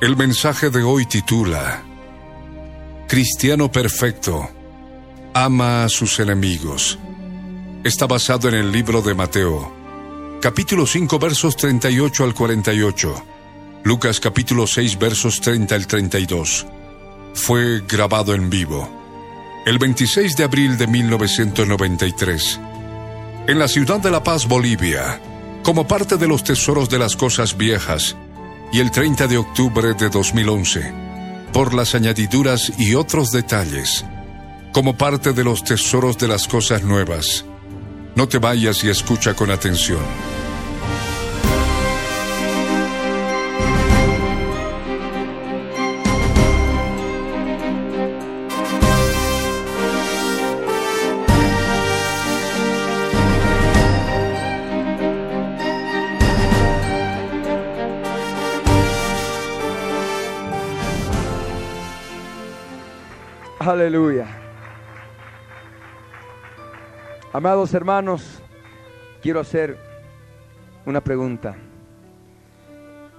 El mensaje de hoy titula Cristiano Perfecto, ama a sus enemigos. Está basado en el libro de Mateo, capítulo 5 versos 38 al 48, Lucas capítulo 6 versos 30 al 32. Fue grabado en vivo el 26 de abril de 1993 en la ciudad de La Paz, Bolivia, como parte de los tesoros de las cosas viejas y el 30 de octubre de 2011, por las añadiduras y otros detalles, como parte de los tesoros de las cosas nuevas. No te vayas y escucha con atención. Aleluya. Amados hermanos, quiero hacer una pregunta.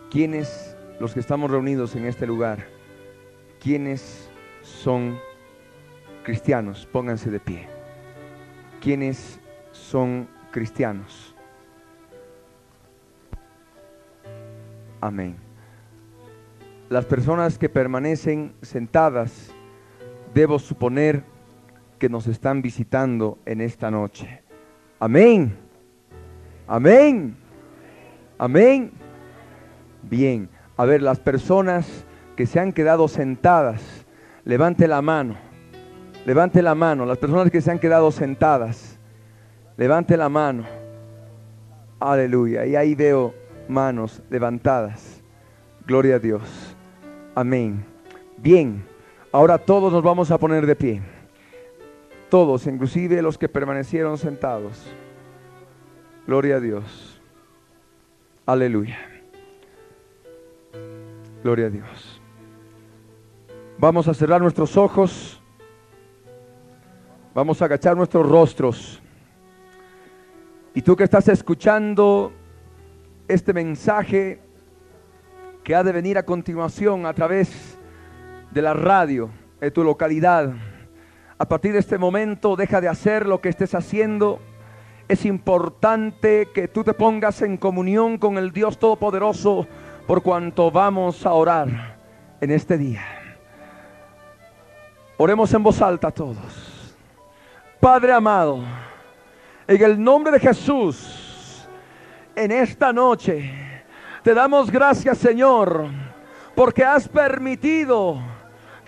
¿Quiénes, los que estamos reunidos en este lugar, quiénes son cristianos? Pónganse de pie. ¿Quiénes son cristianos? Amén. Las personas que permanecen sentadas debo suponer que nos están visitando en esta noche. Amén. Amén. Amén. Bien. A ver, las personas que se han quedado sentadas, levante la mano. Levante la mano. Las personas que se han quedado sentadas, levante la mano. Aleluya. Y ahí veo manos levantadas. Gloria a Dios. Amén. Bien. Ahora todos nos vamos a poner de pie. Todos, inclusive los que permanecieron sentados. Gloria a Dios. Aleluya. Gloria a Dios. Vamos a cerrar nuestros ojos. Vamos a agachar nuestros rostros. Y tú que estás escuchando este mensaje que ha de venir a continuación a través de la radio de tu localidad. A partir de este momento deja de hacer lo que estés haciendo. Es importante que tú te pongas en comunión con el Dios Todopoderoso por cuanto vamos a orar en este día. Oremos en voz alta todos. Padre amado, en el nombre de Jesús, en esta noche, te damos gracias Señor, porque has permitido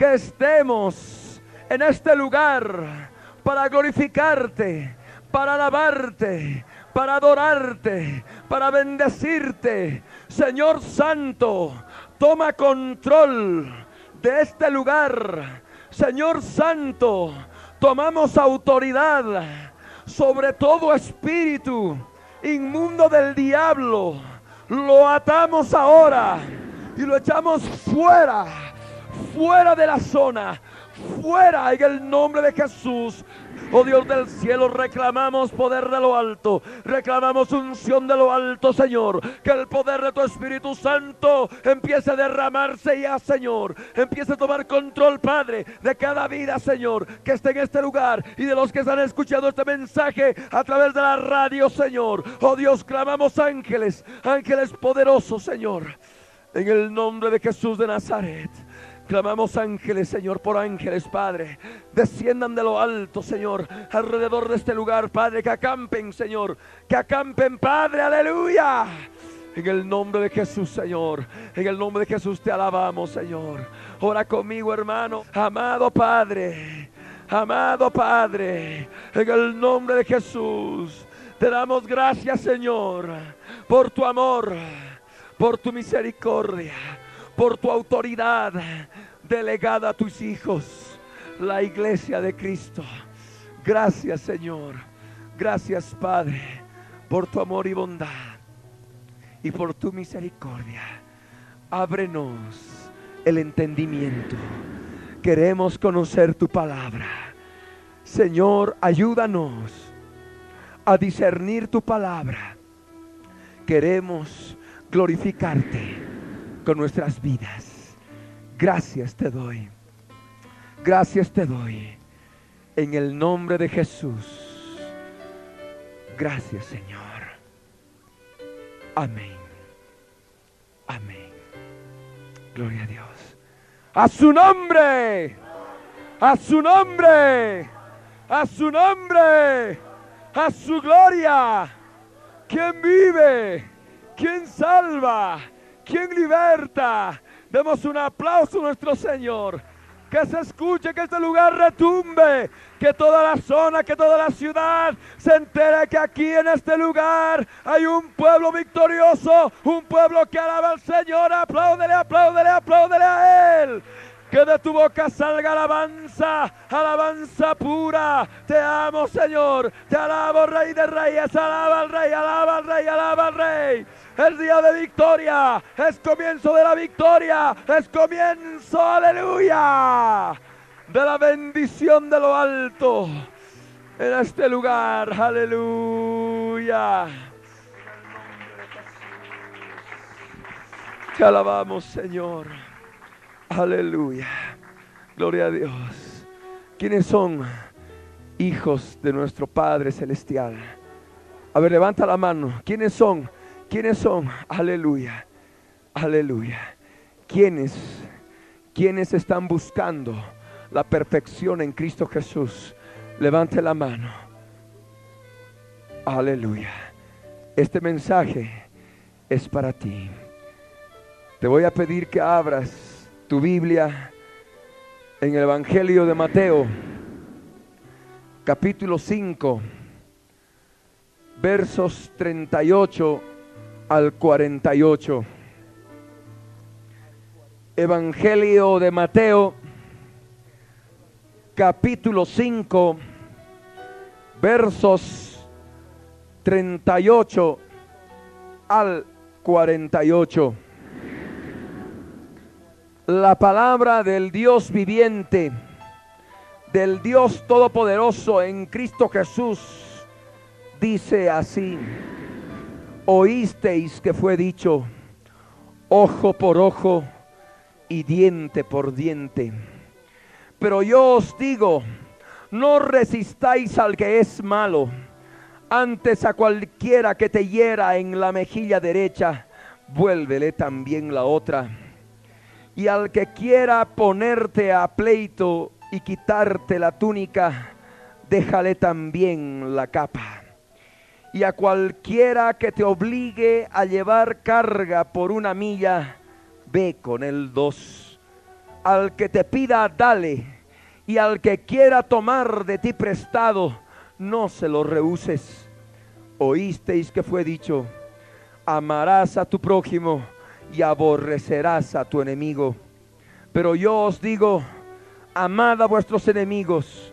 estemos en este lugar para glorificarte, para alabarte, para adorarte, para bendecirte. Señor Santo, toma control de este lugar. Señor Santo, tomamos autoridad sobre todo espíritu inmundo del diablo. Lo atamos ahora y lo echamos fuera fuera de la zona, fuera en el nombre de Jesús. Oh Dios del cielo, reclamamos poder de lo alto, reclamamos unción de lo alto, Señor. Que el poder de tu Espíritu Santo empiece a derramarse ya, Señor. Empiece a tomar control, Padre, de cada vida, Señor, que esté en este lugar y de los que están escuchando este mensaje a través de la radio, Señor. Oh Dios, clamamos ángeles, ángeles poderosos, Señor. En el nombre de Jesús de Nazaret. Clamamos ángeles, Señor, por ángeles, Padre. Desciendan de lo alto, Señor, alrededor de este lugar, Padre. Que acampen, Señor. Que acampen, Padre. Aleluya. En el nombre de Jesús, Señor. En el nombre de Jesús te alabamos, Señor. Ora conmigo, hermano. Amado Padre. Amado Padre. En el nombre de Jesús. Te damos gracias, Señor, por tu amor, por tu misericordia, por tu autoridad delegada a tus hijos, la iglesia de Cristo. Gracias, Señor. Gracias, Padre, por tu amor y bondad y por tu misericordia. Ábrenos el entendimiento. Queremos conocer tu palabra. Señor, ayúdanos a discernir tu palabra. Queremos glorificarte con nuestras vidas. Gracias te doy. Gracias te doy. En el nombre de Jesús. Gracias Señor. Amén. Amén. Gloria a Dios. A su nombre. A su nombre. A su nombre. A su gloria. ¿Quién vive? ¿Quién salva? ¿Quién liberta? Demos un aplauso a nuestro Señor que se escuche, que este lugar retumbe, que toda la zona, que toda la ciudad se entere que aquí en este lugar hay un pueblo victorioso, un pueblo que alaba al Señor, apláudele, apláudele, apláudele a Él. Que de tu boca salga alabanza, alabanza pura. Te amo, Señor. Te alabo, Rey de Reyes. Alaba al Rey, alaba al Rey, alaba al Rey. Es día de victoria. Es comienzo de la victoria. Es comienzo, aleluya. De la bendición de lo alto. En este lugar, aleluya. Te alabamos, Señor. Aleluya. Gloria a Dios. ¿Quiénes son hijos de nuestro Padre Celestial? A ver, levanta la mano. ¿Quiénes son? ¿Quiénes son? Aleluya. Aleluya. ¿Quiénes? ¿Quiénes están buscando la perfección en Cristo Jesús? Levante la mano. Aleluya. Este mensaje es para ti. Te voy a pedir que abras tu Biblia en el Evangelio de Mateo, capítulo 5, versos 38 al 48. Evangelio de Mateo, capítulo 5, versos 38 al 48 la palabra del Dios viviente, del Dios todopoderoso en Cristo Jesús, dice así, oísteis que fue dicho, ojo por ojo y diente por diente. Pero yo os digo, no resistáis al que es malo, antes a cualquiera que te hiera en la mejilla derecha, vuélvele también la otra y al que quiera ponerte a pleito y quitarte la túnica, déjale también la capa. Y a cualquiera que te obligue a llevar carga por una milla, ve con el dos. Al que te pida, dale. Y al que quiera tomar de ti prestado, no se lo rehuses. Oísteis que fue dicho, amarás a tu prójimo y aborrecerás a tu enemigo. Pero yo os digo, amad a vuestros enemigos,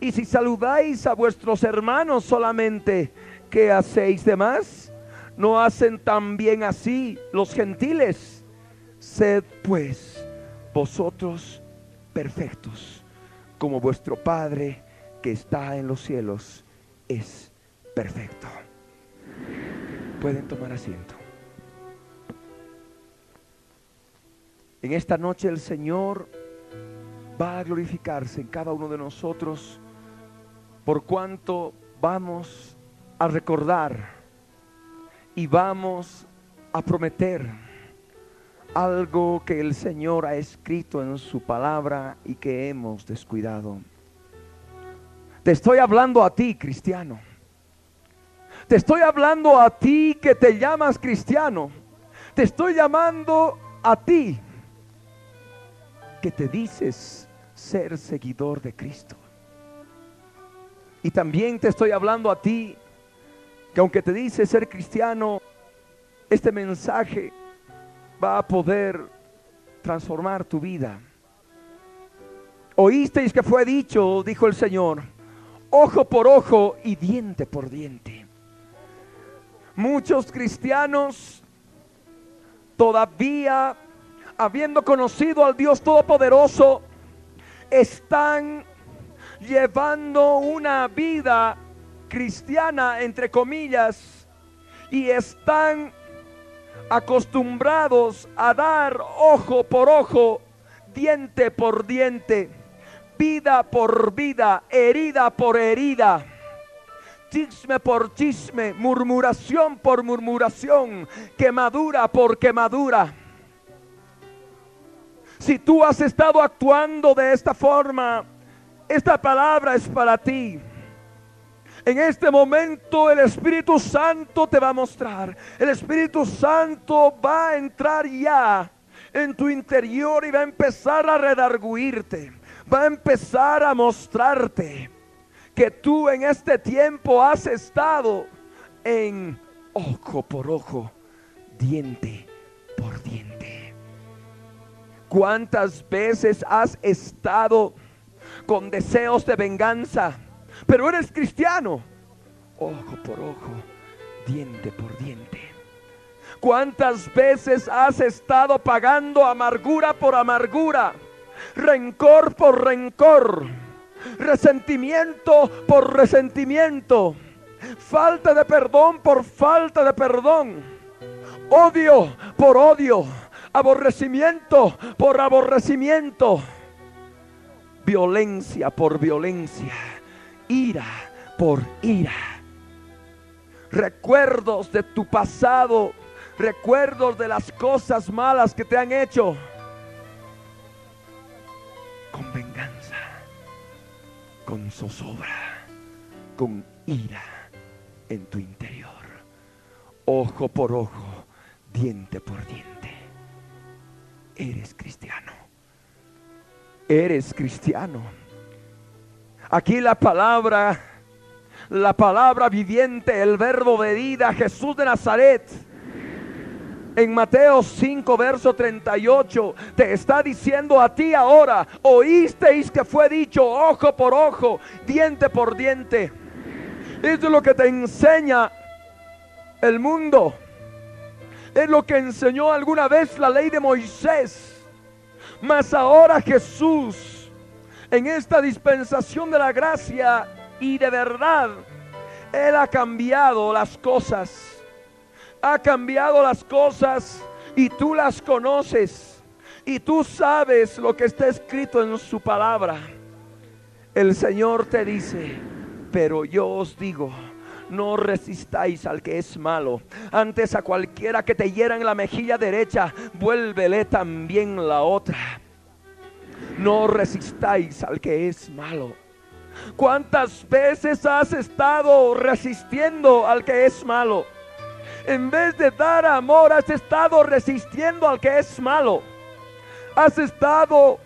Y si saludáis a vuestros hermanos solamente, ¿qué hacéis de más? ¿No hacen también así los gentiles? Sed pues vosotros perfectos, como vuestro Padre que está en los cielos es perfecto. Pueden tomar asiento. En esta noche el Señor va a glorificarse en cada uno de nosotros por cuanto vamos a recordar y vamos a prometer algo que el Señor ha escrito en su palabra y que hemos descuidado. Te estoy hablando a ti, cristiano. Te estoy hablando a ti que te llamas cristiano. Te estoy llamando a ti que te dices ser seguidor de Cristo. Y también te estoy hablando a ti que aunque te dices ser cristiano, este mensaje va a poder transformar tu vida. Oísteis que fue dicho, dijo el Señor, ojo por ojo y diente por diente. Muchos cristianos todavía, habiendo conocido al Dios Todopoderoso, están llevando una vida cristiana, entre comillas, y están acostumbrados a dar ojo por ojo, diente por diente, vida por vida, herida por herida, chisme por chisme, murmuración por murmuración, quemadura por quemadura. Si tú has estado actuando de esta forma, esta palabra es para ti. En este momento el Espíritu Santo te va a mostrar. El Espíritu Santo va a entrar ya en tu interior y va a empezar a redarguirte. Va a empezar a mostrarte que tú en este tiempo has estado en ojo por ojo, diente por diente. ¿Cuántas veces has estado con deseos de venganza? pero eres cristiano. Ojo por ojo, diente por diente. ¿Cuántas veces has estado pagando amargura por amargura? Rencor por rencor. Resentimiento por resentimiento. Falta de perdón por falta de perdón. Odio por odio. Aborrecimiento por aborrecimiento. Violencia por violencia ira por ira. Recuerdos de tu pasado, recuerdos de las cosas malas que te han hecho. Con venganza, con zozobra, con ira en tu interior. Ojo por ojo, diente por diente. Eres cristiano. Eres cristiano Aquí la palabra, la palabra viviente, el verbo de vida, Jesús de Nazaret. En Mateo 5, verso 38, te está diciendo a ti ahora, oísteis que fue dicho ojo por ojo, diente por diente. Esto es lo que te enseña el mundo. Es lo que enseñó alguna vez la ley de Moisés. Mas ahora Jesús en esta dispensación de la gracia y de verdad, Él ha cambiado las cosas. Ha cambiado las cosas y tú las conoces. Y tú sabes lo que está escrito en su palabra. El Señor te dice, pero yo os digo, no resistáis al que es malo. Antes a cualquiera que te hiera en la mejilla derecha, vuélvele también la otra. No resistáis al que es malo. ¿Cuántas veces has estado resistiendo al que es malo? En vez de dar amor, has estado resistiendo al que es malo. Has estado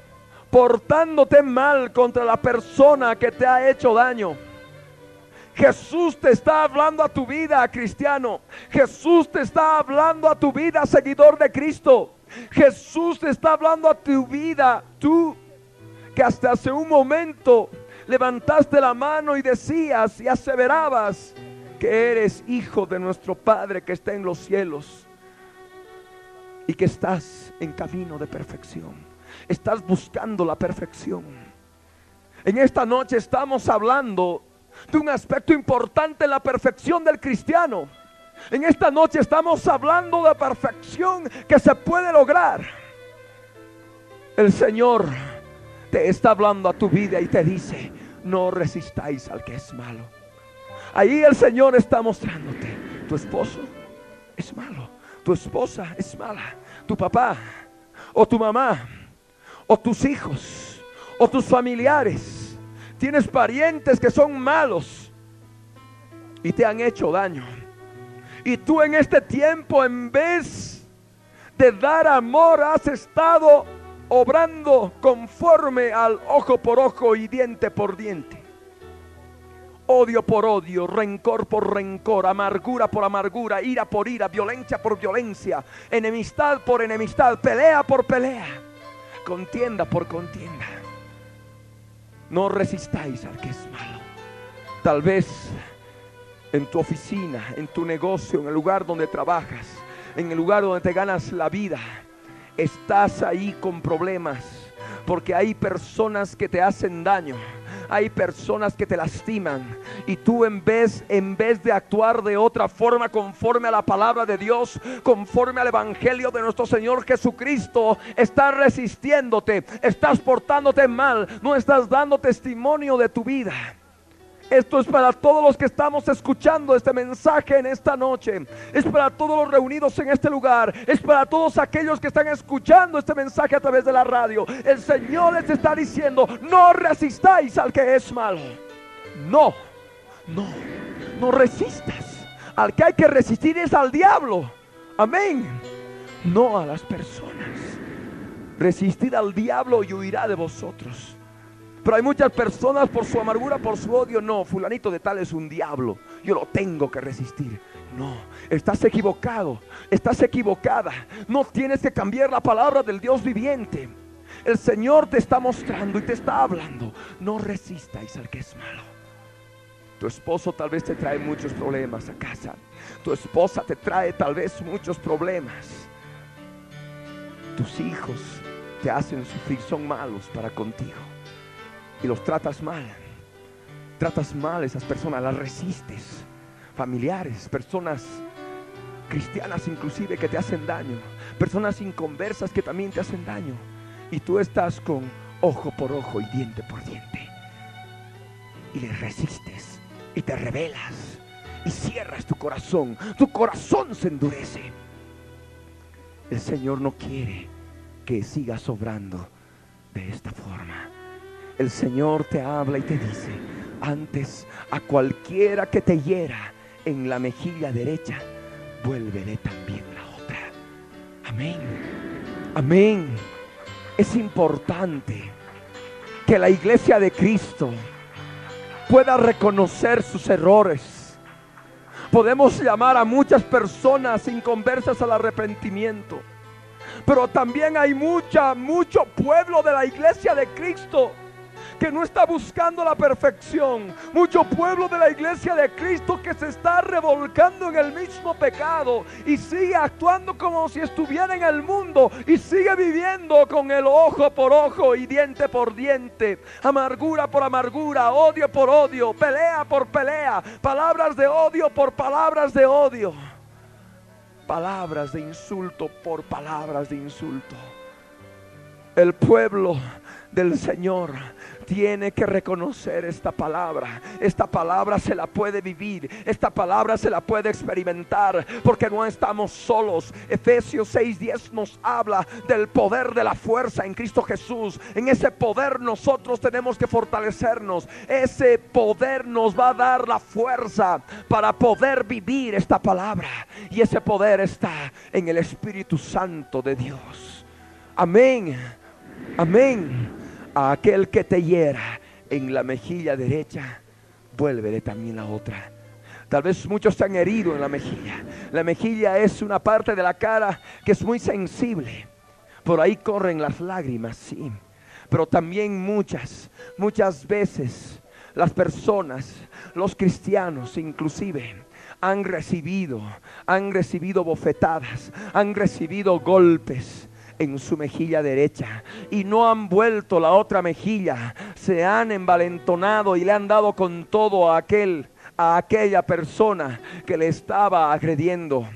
portándote mal contra la persona que te ha hecho daño. Jesús te está hablando a tu vida, cristiano. Jesús te está hablando a tu vida, seguidor de Cristo. Jesús te está hablando a tu vida, tú que hasta hace un momento levantaste la mano y decías y aseverabas que eres hijo de nuestro Padre que está en los cielos y que estás en camino de perfección. Estás buscando la perfección. En esta noche estamos hablando de un aspecto importante en la perfección del cristiano. En esta noche estamos hablando de perfección que se puede lograr. El Señor te está hablando a tu vida y te dice, no resistáis al que es malo. Ahí el Señor está mostrándote, tu esposo, es malo, tu esposa es mala, tu papá o tu mamá o tus hijos o tus familiares. Tienes parientes que son malos y te han hecho daño. Y tú en este tiempo en vez de dar amor has estado obrando conforme al ojo por ojo y diente por diente. Odio por odio, rencor por rencor, amargura por amargura, ira por ira, violencia por violencia, enemistad por enemistad, pelea por pelea, contienda por contienda. No resistáis al que es malo. Tal vez en tu oficina, en tu negocio, en el lugar donde trabajas, en el lugar donde te ganas la vida, estás ahí con problemas, porque hay personas que te hacen daño hay personas que te lastiman y tú en vez en vez de actuar de otra forma conforme a la palabra de Dios, conforme al evangelio de nuestro Señor Jesucristo, estás resistiéndote, estás portándote mal, no estás dando testimonio de tu vida. Esto es para todos los que estamos escuchando este mensaje en esta noche. Es para todos los reunidos en este lugar. Es para todos aquellos que están escuchando este mensaje a través de la radio. El Señor les está diciendo, no resistáis al que es malo. No, no, no resistas. Al que hay que resistir es al diablo. Amén. No a las personas. Resistid al diablo y huirá de vosotros. Pero hay muchas personas por su amargura, por su odio, no, fulanito de tal es un diablo, yo lo tengo que resistir. No, estás equivocado, estás equivocada. No tienes que cambiar la palabra del Dios viviente. El Señor te está mostrando y te está hablando. No resistáis al que es malo. Tu esposo tal vez te trae muchos problemas a casa. Tu esposa te trae tal vez muchos problemas. Tus hijos te hacen sufrir, son malos para contigo y los tratas mal. Tratas mal a esas personas, las resistes. Familiares, personas cristianas inclusive que te hacen daño. Personas inconversas que también te hacen daño. Y tú estás con ojo por ojo y diente por diente. Y les resistes y te rebelas y cierras tu corazón. Tu corazón se endurece. El Señor no quiere que sigas obrando de esta forma el Señor te habla y te dice, antes a cualquiera que te hiera en la mejilla derecha, vuélvele también la otra. Amén. Amén. Es importante que la iglesia de Cristo pueda reconocer sus errores. Podemos llamar a muchas personas inconversas al arrepentimiento. Pero también hay mucha, mucho pueblo de la iglesia de Cristo que no está buscando la perfección. Mucho pueblo de la iglesia de Cristo que se está revolcando en el mismo pecado y sigue actuando como si estuviera en el mundo y sigue viviendo con el ojo por ojo y diente por diente, amargura por amargura, odio por odio, pelea por pelea, palabras de odio por palabras de odio, palabras de insulto por palabras de insulto. El pueblo del Señor tiene que reconocer esta palabra. Esta palabra se la puede vivir. Esta palabra se la puede experimentar. Porque no estamos solos. Efesios 6:10 nos habla del poder de la fuerza en Cristo Jesús. En ese poder nosotros tenemos que fortalecernos. Ese poder nos va a dar la fuerza para poder vivir esta palabra. Y ese poder está en el Espíritu Santo de Dios. Amén. Amén a aquel que te hiera en la mejilla derecha, vuélvele también la otra. Tal vez muchos se han herido en la mejilla. La mejilla es una parte de la cara que es muy sensible. Por ahí corren las lágrimas, sí. Pero también muchas, muchas veces las personas, los cristianos inclusive, han recibido, han recibido bofetadas, han recibido golpes en su mejilla derecha y no han vuelto la otra mejilla, se han envalentonado y le han dado con todo a aquel a aquella persona que le estaba agrediendo.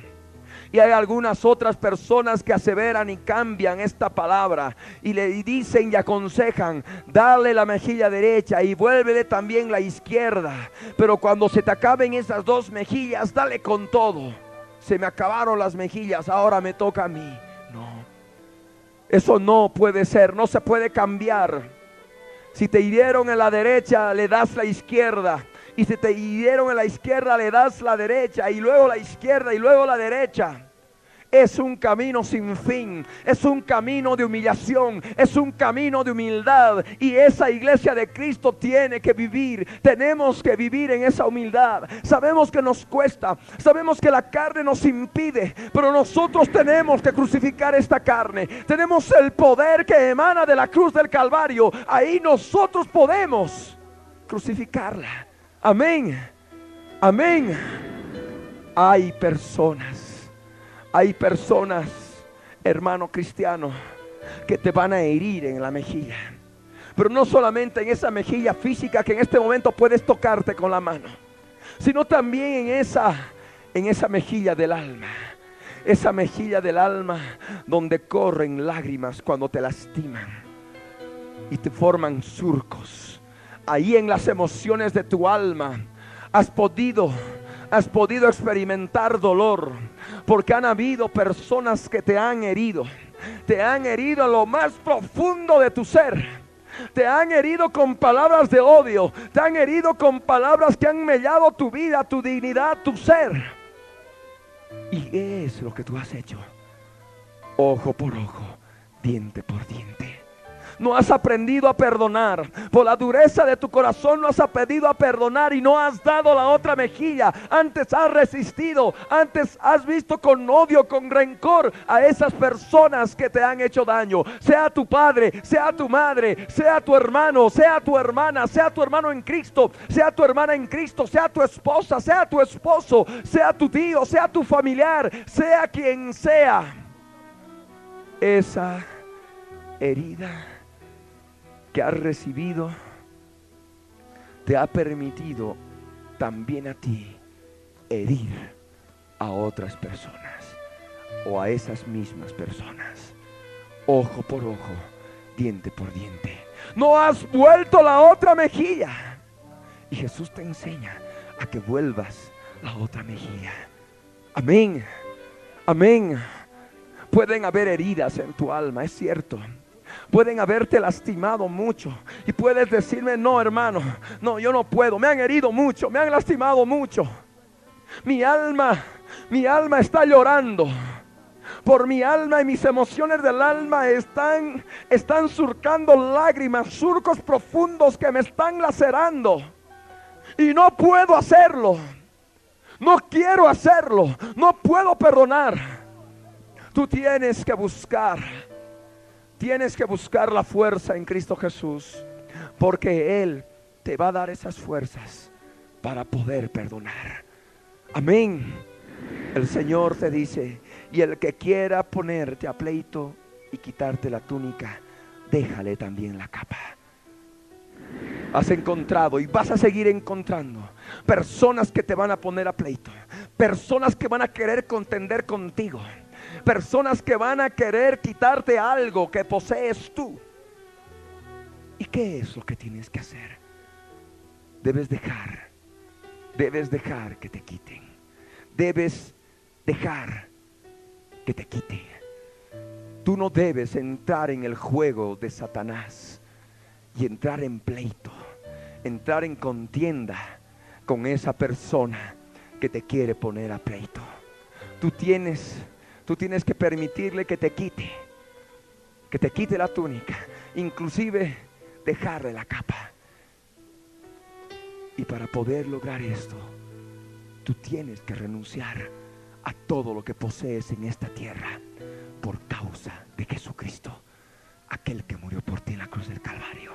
Y hay algunas otras personas que aseveran y cambian esta palabra y le dicen y aconsejan, dale la mejilla derecha y vuélvele también la izquierda. Pero cuando se te acaben esas dos mejillas, dale con todo. se me acabaron las mejillas, ahora me toca a mí. Eso no puede ser, no se puede cambiar. Si te hirieron en la derecha, le das la izquierda. Y si te hirieron en la izquierda, le das la derecha. Y luego la izquierda y luego la derecha es un camino sin fin, es un camino de humillación, es un camino de humildad. Y esa iglesia de Cristo tiene que vivir, tenemos que vivir en esa humildad. Sabemos que nos cuesta, sabemos que la carne nos impide, pero nosotros tenemos que crucificar esta carne. Tenemos el poder que emana de la cruz del Calvario. Ahí nosotros podemos crucificarla. Amén. Amén. Hay personas hay personas, hermano cristiano, que te van a herir en la mejilla. Pero no solamente en esa mejilla física que en este momento puedes tocarte con la mano, sino también en esa en esa mejilla del alma. Esa mejilla del alma donde corren lágrimas cuando te lastiman y te forman surcos. Ahí en las emociones de tu alma has podido has podido experimentar dolor porque han habido personas que te han herido. Te han herido en lo más profundo de tu ser. Te han herido con palabras de odio. Te han herido con palabras que han mellado tu vida, tu dignidad, tu ser. Y es lo que tú has hecho. Ojo por ojo, diente por diente no has aprendido a perdonar. Por la dureza de tu corazón no has aprendido a perdonar y no has dado la otra mejilla. Antes has resistido, antes has visto con odio, con rencor a esas personas que te han hecho daño. Sea tu padre, sea tu madre, sea tu hermano, sea tu hermana, sea tu hermano en Cristo, sea tu hermana en Cristo, sea tu esposa, sea tu esposo, sea tu tío, sea tu familiar, sea quien sea. Esa herida que has recibido te ha permitido también a ti herir a otras personas o a esas mismas personas. Ojo por ojo, diente por diente. No has vuelto la otra mejilla. Y Jesús te enseña a que vuelvas la otra mejilla. Amén. Amén. Pueden haber heridas en tu alma, es cierto pueden haberte lastimado mucho. Y puedes decirme, no hermano, no, yo no puedo. Me han herido mucho, me han lastimado mucho. Mi alma, mi alma está llorando. Por mi alma y mis emociones del alma están, están surcando lágrimas, surcos profundos que me están lacerando. Y no puedo hacerlo. No quiero hacerlo. No puedo perdonar. Tú tienes que buscar Tienes que buscar la fuerza en Cristo Jesús, porque Él te va a dar esas fuerzas para poder perdonar. Amén. El Señor te dice, y el que quiera ponerte a pleito y quitarte la túnica, déjale también la capa. Has encontrado y vas a seguir encontrando personas que te van a poner a pleito, personas que van a querer contender contigo personas que van a querer quitarte algo que posees tú. ¿Y qué es lo que tienes que hacer? Debes dejar, debes dejar que te quiten. Debes dejar que te quiten. Tú no debes entrar en el juego de Satanás y entrar en pleito, entrar en contienda con esa persona que te quiere poner a pleito. Tú tienes Tú tienes que permitirle que te quite, que te quite la túnica, inclusive dejarle la capa. Y para poder lograr esto, tú tienes que renunciar a todo lo que posees en esta tierra por causa de Jesucristo, aquel que murió por ti en la cruz del Calvario.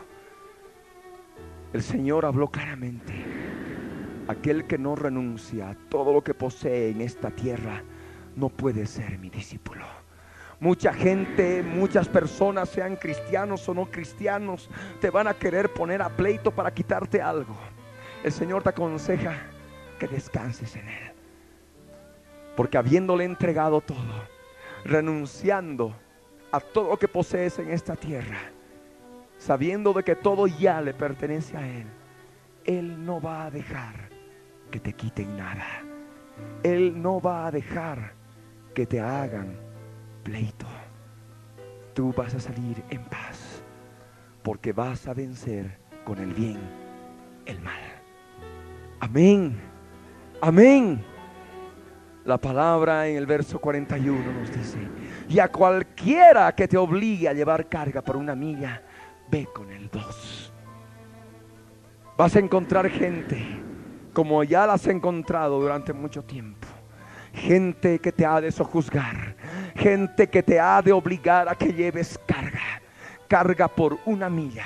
El Señor habló claramente, aquel que no renuncia a todo lo que posee en esta tierra, no puede ser mi discípulo. Mucha gente, muchas personas, sean cristianos o no cristianos, te van a querer poner a pleito para quitarte algo. El Señor te aconseja que descanses en Él. Porque habiéndole entregado todo, renunciando a todo lo que posees en esta tierra, sabiendo de que todo ya le pertenece a Él, Él no va a dejar que te quiten nada. Él no va a dejar que te hagan pleito. Tú vas a salir en paz porque vas a vencer con el bien el mal. Amén. Amén. La palabra en el verso 41 nos dice, y a cualquiera que te obligue a llevar carga por una milla, ve con el dos. Vas a encontrar gente como ya la has encontrado durante mucho tiempo. Gente que te ha de sojuzgar. Gente que te ha de obligar a que lleves carga. Carga por una milla.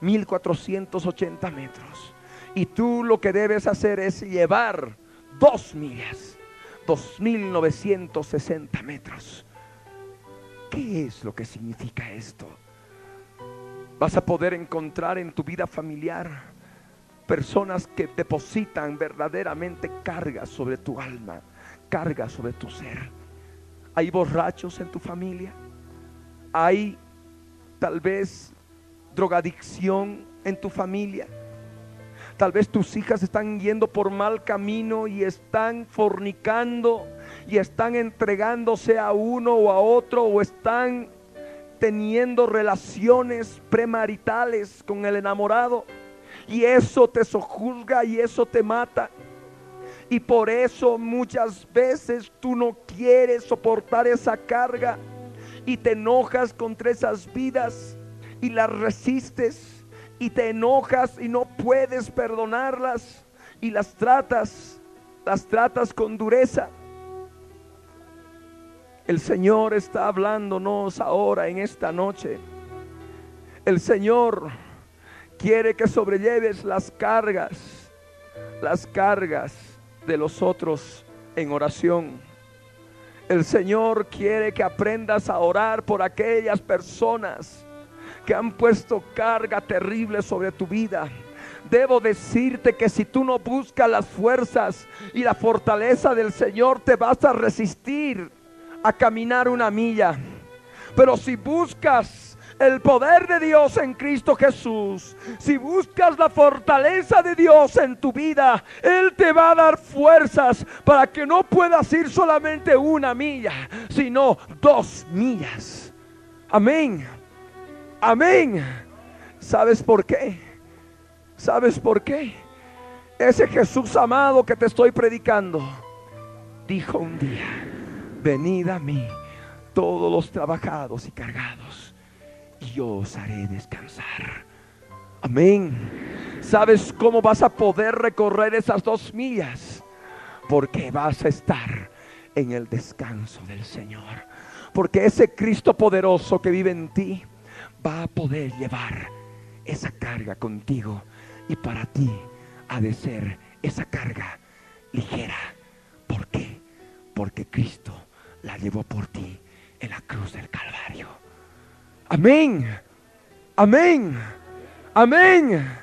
1480 metros. Y tú lo que debes hacer es llevar dos millas. 2960 metros. ¿Qué es lo que significa esto? Vas a poder encontrar en tu vida familiar personas que depositan verdaderamente cargas sobre tu alma, cargas sobre tu ser. Hay borrachos en tu familia, hay tal vez drogadicción en tu familia. Tal vez tus hijas están yendo por mal camino y están fornicando y están entregándose a uno o a otro o están teniendo relaciones premaritales con el enamorado y eso te sojuzga y eso te mata. Y por eso muchas veces tú no quieres soportar esa carga y te enojas contra esas vidas y las resistes y te enojas y no puedes perdonarlas y las tratas, las tratas con dureza. El Señor está hablándonos ahora en esta noche. El Señor quiere que sobrelleves las cargas, las cargas de los otros en oración. El Señor quiere que aprendas a orar por aquellas personas que han puesto carga terrible sobre tu vida. Debo decirte que si tú no buscas las fuerzas y la fortaleza del Señor, te vas a resistir a caminar una milla. Pero si buscas el poder de Dios en Cristo Jesús, si buscas la fortaleza de Dios en tu vida, Él te va a dar fuerzas para que no puedas ir solamente una milla, sino dos millas. Amén. Amén. ¿Sabes por qué? ¿Sabes por qué? Ese Jesús amado que te estoy predicando dijo un día, venid a mí todos los trabajados y cargados yo os haré descansar. Amén. ¿Sabes cómo vas a poder recorrer esas dos millas? Porque vas a estar en el descanso del Señor. Porque ese Cristo poderoso que vive en ti va a poder llevar esa carga contigo. Y para ti ha de ser esa carga ligera. ¿Por qué? Porque Cristo la llevó por ti en la cruz del Calvario. Amén. Amén. Amén.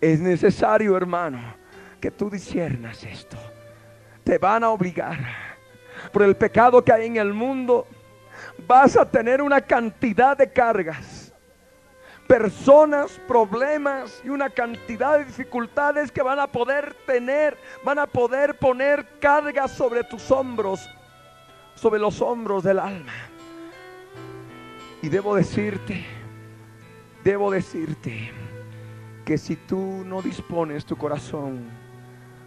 Es necesario, hermano, que tú disiernas esto. Te van a obligar. Por el pecado que hay en el mundo, vas a tener una cantidad de cargas. Personas, problemas y una cantidad de dificultades que van a poder tener, van a poder poner cargas sobre tus hombros, sobre los hombros del alma. Y debo decirte, debo decirte que si tú no dispones tu corazón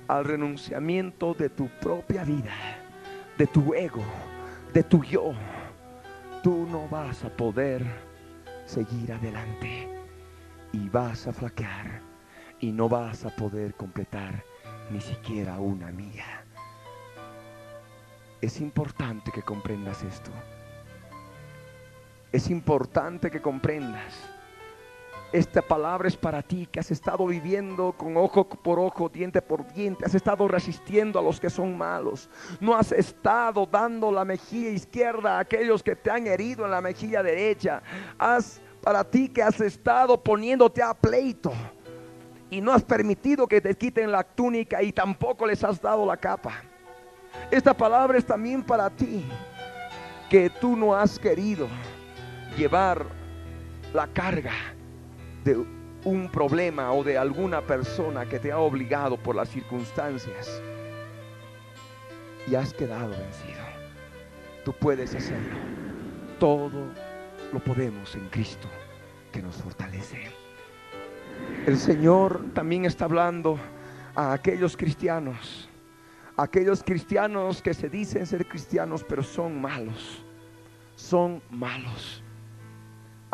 al renunciamiento de tu propia vida, de tu ego, de tu yo, tú no vas a poder seguir adelante y vas a flaquear y no vas a poder completar ni siquiera una milla. Es importante que comprendas esto. Es importante que comprendas. Esta palabra es para ti que has estado viviendo con ojo por ojo, diente por diente. Has estado resistiendo a los que son malos. No has estado dando la mejilla izquierda a aquellos que te han herido en la mejilla derecha. Has para ti que has estado poniéndote a pleito y no has permitido que te quiten la túnica y tampoco les has dado la capa. Esta palabra es también para ti que tú no has querido llevar la carga de un problema o de alguna persona que te ha obligado por las circunstancias. y has quedado vencido. Tú puedes hacerlo. Todo lo podemos en Cristo que nos fortalece. El Señor también está hablando a aquellos cristianos, aquellos cristianos que se dicen ser cristianos pero son malos, son malos.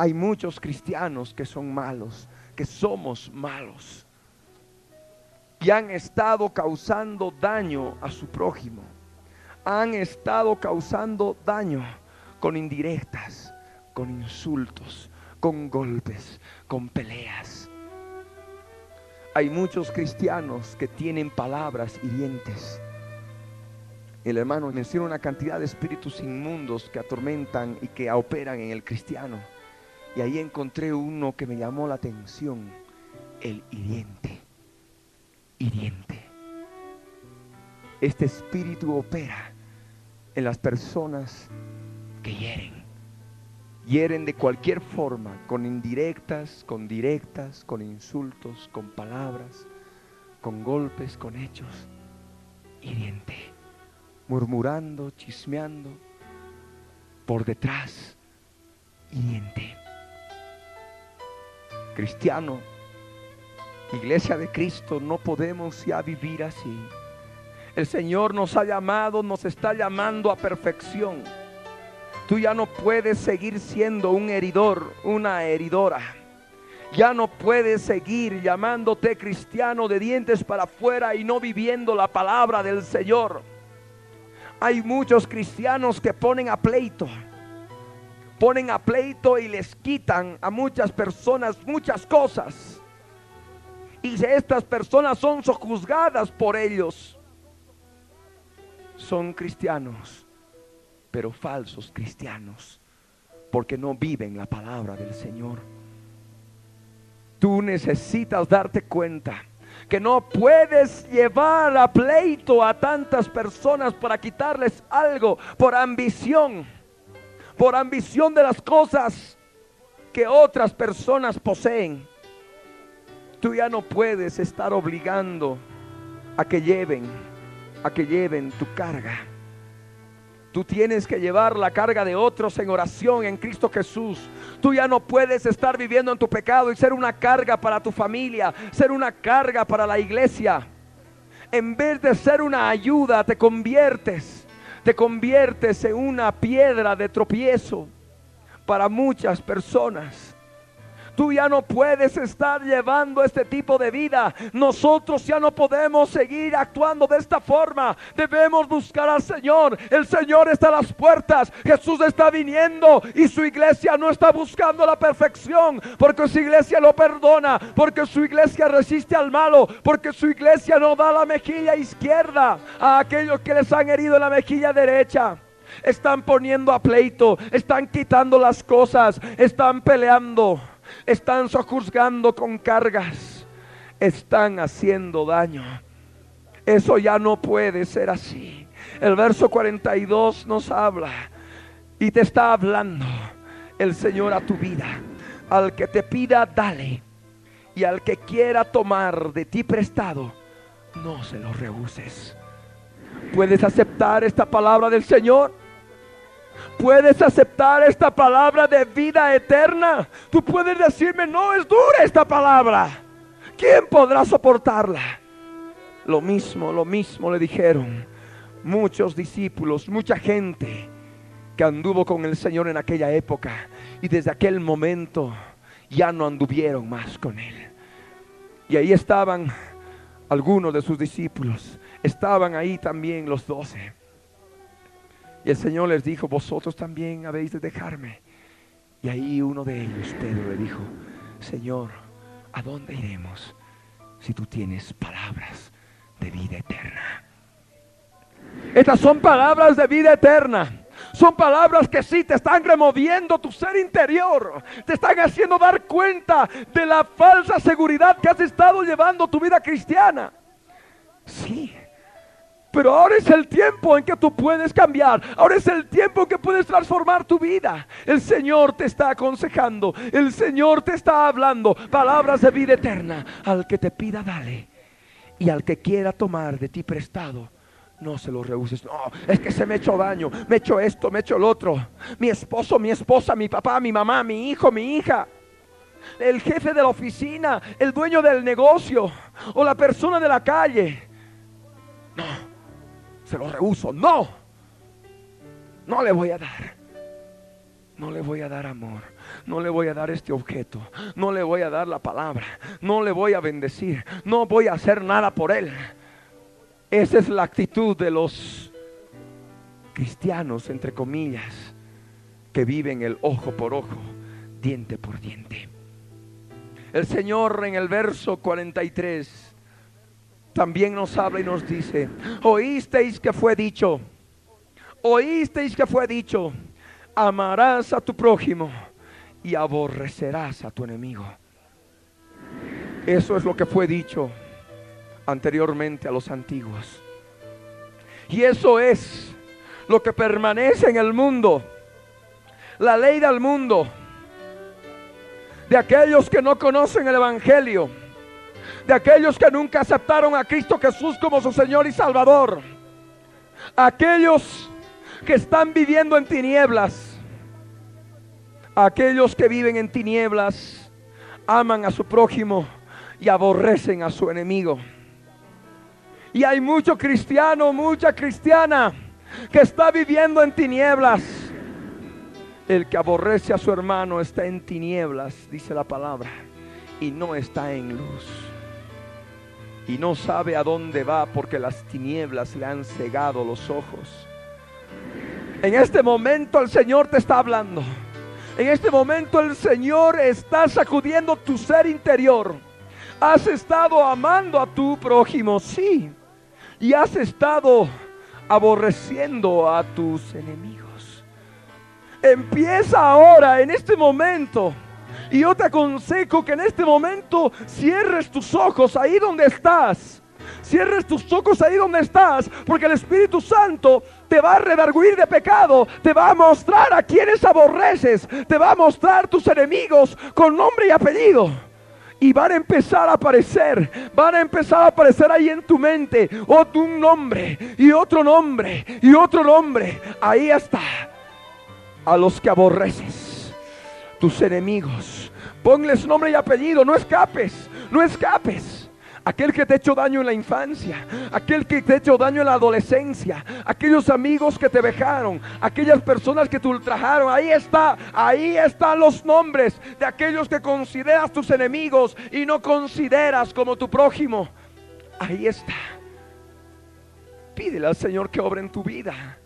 Hay muchos cristianos que son malos, que somos malos y han estado causando daño a su prójimo. Han estado causando daño con indirectas, con insultos, con golpes, con peleas. Hay muchos cristianos que tienen palabras hirientes. El hermano menciona una cantidad de espíritus inmundos que atormentan y que operan en el cristiano. Y ahí encontré uno que me llamó la atención, el hiriente. Hiriente. Este espíritu opera en las personas que hieren. Hieren de cualquier forma, con indirectas, con directas, con insultos, con palabras, con golpes, con hechos. Hiriente. Murmurando, chismeando, por detrás. Hiriente cristiano, iglesia de Cristo, no podemos ya vivir así. El Señor nos ha llamado, nos está llamando a perfección. Tú ya no puedes seguir siendo un heridor, una heridora. Ya no puedes seguir llamándote cristiano de dientes para afuera y no viviendo la palabra del Señor. Hay muchos cristianos que ponen a pleito ponen a pleito y les quitan a muchas personas muchas cosas. Y si estas personas son sojuzgadas por ellos, son cristianos, pero falsos cristianos, porque no viven la palabra del Señor. Tú necesitas darte cuenta que no puedes llevar a pleito a tantas personas para quitarles algo por ambición por ambición de las cosas que otras personas poseen. Tú ya no puedes estar obligando a que lleven, a que lleven tu carga. Tú tienes que llevar la carga de otros en oración en Cristo Jesús. Tú ya no puedes estar viviendo en tu pecado y ser una carga para tu familia, ser una carga para la iglesia. En vez de ser una ayuda, te conviertes te conviertes en una piedra de tropiezo para muchas personas. Tú ya no puedes estar llevando este tipo de vida. Nosotros ya no podemos seguir actuando de esta forma. Debemos buscar al Señor. El Señor está a las puertas. Jesús está viniendo y su iglesia no está buscando la perfección porque su iglesia lo perdona, porque su iglesia resiste al malo, porque su iglesia no da la mejilla izquierda a aquellos que les han herido la mejilla derecha están poniendo a pleito, están quitando las cosas, están peleando están sojuzgando con cargas, están haciendo daño. Eso ya no puede ser así. El verso 42 nos habla y te está hablando el Señor a tu vida. Al que te pida, dale. Y al que quiera tomar de ti prestado, no se lo rehuses. ¿Puedes aceptar esta palabra del Señor? Puedes aceptar esta palabra de vida eterna. Tú puedes decirme, no es dura esta palabra. ¿Quién podrá soportarla? Lo mismo, lo mismo le dijeron muchos discípulos, mucha gente que anduvo con el Señor en aquella época y desde aquel momento ya no anduvieron más con Él. Y ahí estaban algunos de sus discípulos, estaban ahí también los doce. Y el Señor les dijo, vosotros también habéis de dejarme. Y ahí uno de ellos, Pedro, le dijo, Señor, ¿a dónde iremos si tú tienes palabras de vida eterna? Estas son palabras de vida eterna. Son palabras que sí te están removiendo tu ser interior. Te están haciendo dar cuenta de la falsa seguridad que has estado llevando tu vida cristiana. Sí, pero ahora es el tiempo en que tú puedes cambiar. Ahora es el tiempo en que puedes transformar tu vida. El Señor te está aconsejando. El Señor te está hablando palabras de vida eterna. Al que te pida, dale. Y al que quiera tomar de ti prestado, No se lo rehuses. No, es que se me echó daño. Me echó esto, me echó el otro. Mi esposo, mi esposa, mi papá, mi mamá, mi hijo, mi hija. El jefe de la oficina, el dueño del negocio o la persona de la calle. No, se lo rehuso. No, no le voy a dar. No le voy a dar amor. No le voy a dar este objeto. No le voy a dar la palabra. No le voy a bendecir. No voy a hacer nada por él. Esa es la actitud de los cristianos, entre comillas, que viven el ojo por ojo, diente por diente. El Señor en el verso 43 también nos habla y nos dice, oísteis que fue dicho, oísteis que fue dicho, amarás a tu prójimo y aborrecerás a tu enemigo. Eso es lo que fue dicho anteriormente a los antiguos. Y eso es lo que permanece en el mundo. La ley del mundo. De aquellos que no conocen el Evangelio. De aquellos que nunca aceptaron a Cristo Jesús como su Señor y Salvador. Aquellos que están viviendo en tinieblas. Aquellos que viven en tinieblas aman a su prójimo y aborrecen a su enemigo. Y hay mucho cristiano, mucha cristiana que está viviendo en tinieblas. El que aborrece a su hermano está en tinieblas, dice la palabra, y no está en luz. Y no sabe a dónde va porque las tinieblas le han cegado los ojos. En este momento el Señor te está hablando. En este momento el Señor está sacudiendo tu ser interior. Has estado amando a tu prójimo, sí y has estado aborreciendo a tus enemigos. Empieza ahora, en este momento. Y yo te aconsejo que en este momento cierres tus ojos ahí donde estás. Cierres tus ojos ahí donde estás, porque el Espíritu Santo te va a redarguir de pecado, te va a mostrar a quienes aborreces, te va a mostrar tus enemigos con nombre y apellido y van a empezar a aparecer, van a empezar a aparecer ahí en tu mente otro un nombre y otro nombre y otro nombre. Ahí está. A los que aborreces, tus enemigos. Ponles nombre y apellido, no escapes, no escapes aquel que te ha hecho daño en la infancia, aquel que te ha hecho daño en la adolescencia, aquellos amigos que te dejaron, aquellas personas que te ultrajaron. Ahí está, ahí están los nombres de aquellos que consideras tus enemigos y no consideras como tu prójimo. Ahí está. Pídele al Señor que obre en tu vida.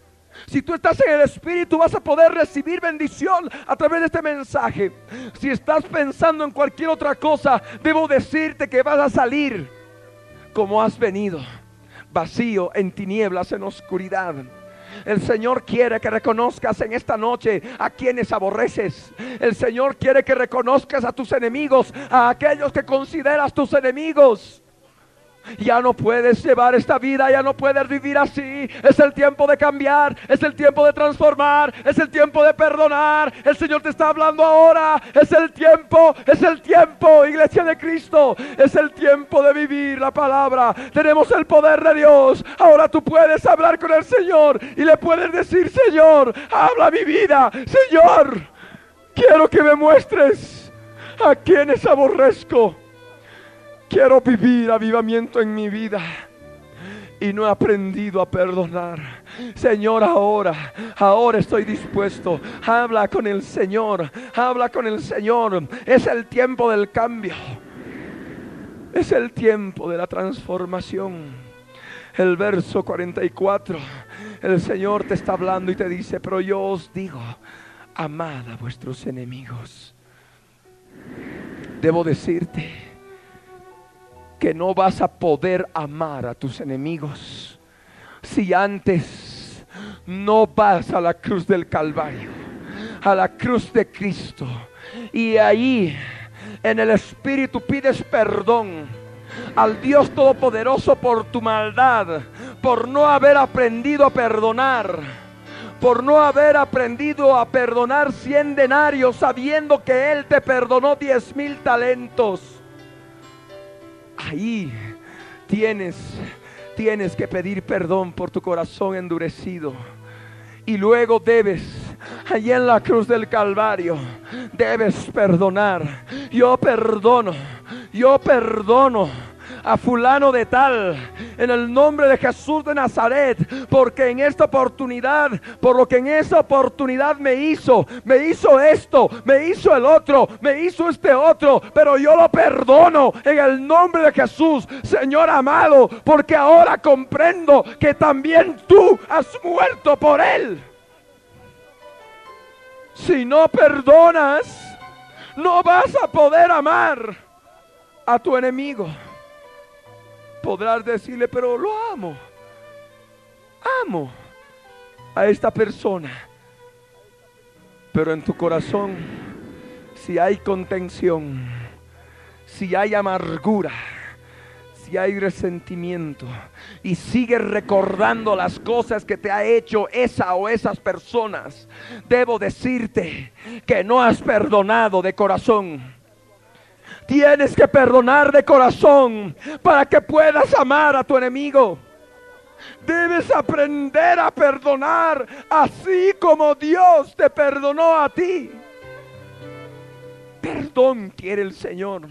Si tú estás en el Espíritu vas a poder recibir bendición a través de este mensaje. Si estás pensando en cualquier otra cosa, debo decirte que vas a salir como has venido, vacío, en tinieblas, en oscuridad. El Señor quiere que reconozcas en esta noche a quienes aborreces. El Señor quiere que reconozcas a tus enemigos, a aquellos que consideras tus enemigos. Ya no puedes llevar esta vida, ya no puedes vivir así. Es el tiempo de cambiar, es el tiempo de transformar, es el tiempo de perdonar. El Señor te está hablando ahora. Es el tiempo, es el tiempo, iglesia de Cristo. Es el tiempo de vivir la palabra. Tenemos el poder de Dios. Ahora tú puedes hablar con el Señor y le puedes decir, Señor, habla mi vida. Señor, quiero que me muestres a quienes aborrezco Quiero vivir avivamiento en mi vida y no he aprendido a perdonar. Señor, ahora, ahora estoy dispuesto. Habla con el Señor, habla con el Señor. Es el tiempo del cambio. Es el tiempo de la transformación. El verso 44, el Señor te está hablando y te dice, pero yo os digo, amad a vuestros enemigos. Debo decirte, que no vas a poder amar a tus enemigos si antes no vas a la cruz del Calvario, a la cruz de Cristo. Y ahí en el Espíritu pides perdón al Dios Todopoderoso por tu maldad, por no haber aprendido a perdonar, por no haber aprendido a perdonar cien denarios sabiendo que Él te perdonó diez mil talentos ahí tienes tienes que pedir perdón por tu corazón endurecido. Y luego debes, allí en la cruz del Calvario, debes perdonar. Yo perdono, yo perdono a fulano de tal, en el nombre de Jesús de Nazaret, porque en esta oportunidad, por lo que en esa oportunidad me hizo, me hizo esto, me hizo el otro, me hizo este otro, pero yo lo perdono en el nombre de Jesús, Señor amado, porque ahora comprendo que también tú has muerto por él. Si no perdonas, no vas a poder amar a tu enemigo podrás decirle, pero lo amo. Amo a esta persona. Pero en tu corazón, si hay contención, si hay amargura, si hay resentimiento y sigues recordando las cosas que te ha hecho esa o esas personas, debo decirte que no has perdonado de corazón Tienes que perdonar de corazón para que puedas amar a tu enemigo. Debes aprender a perdonar así como Dios te perdonó a ti. Perdón quiere el Señor.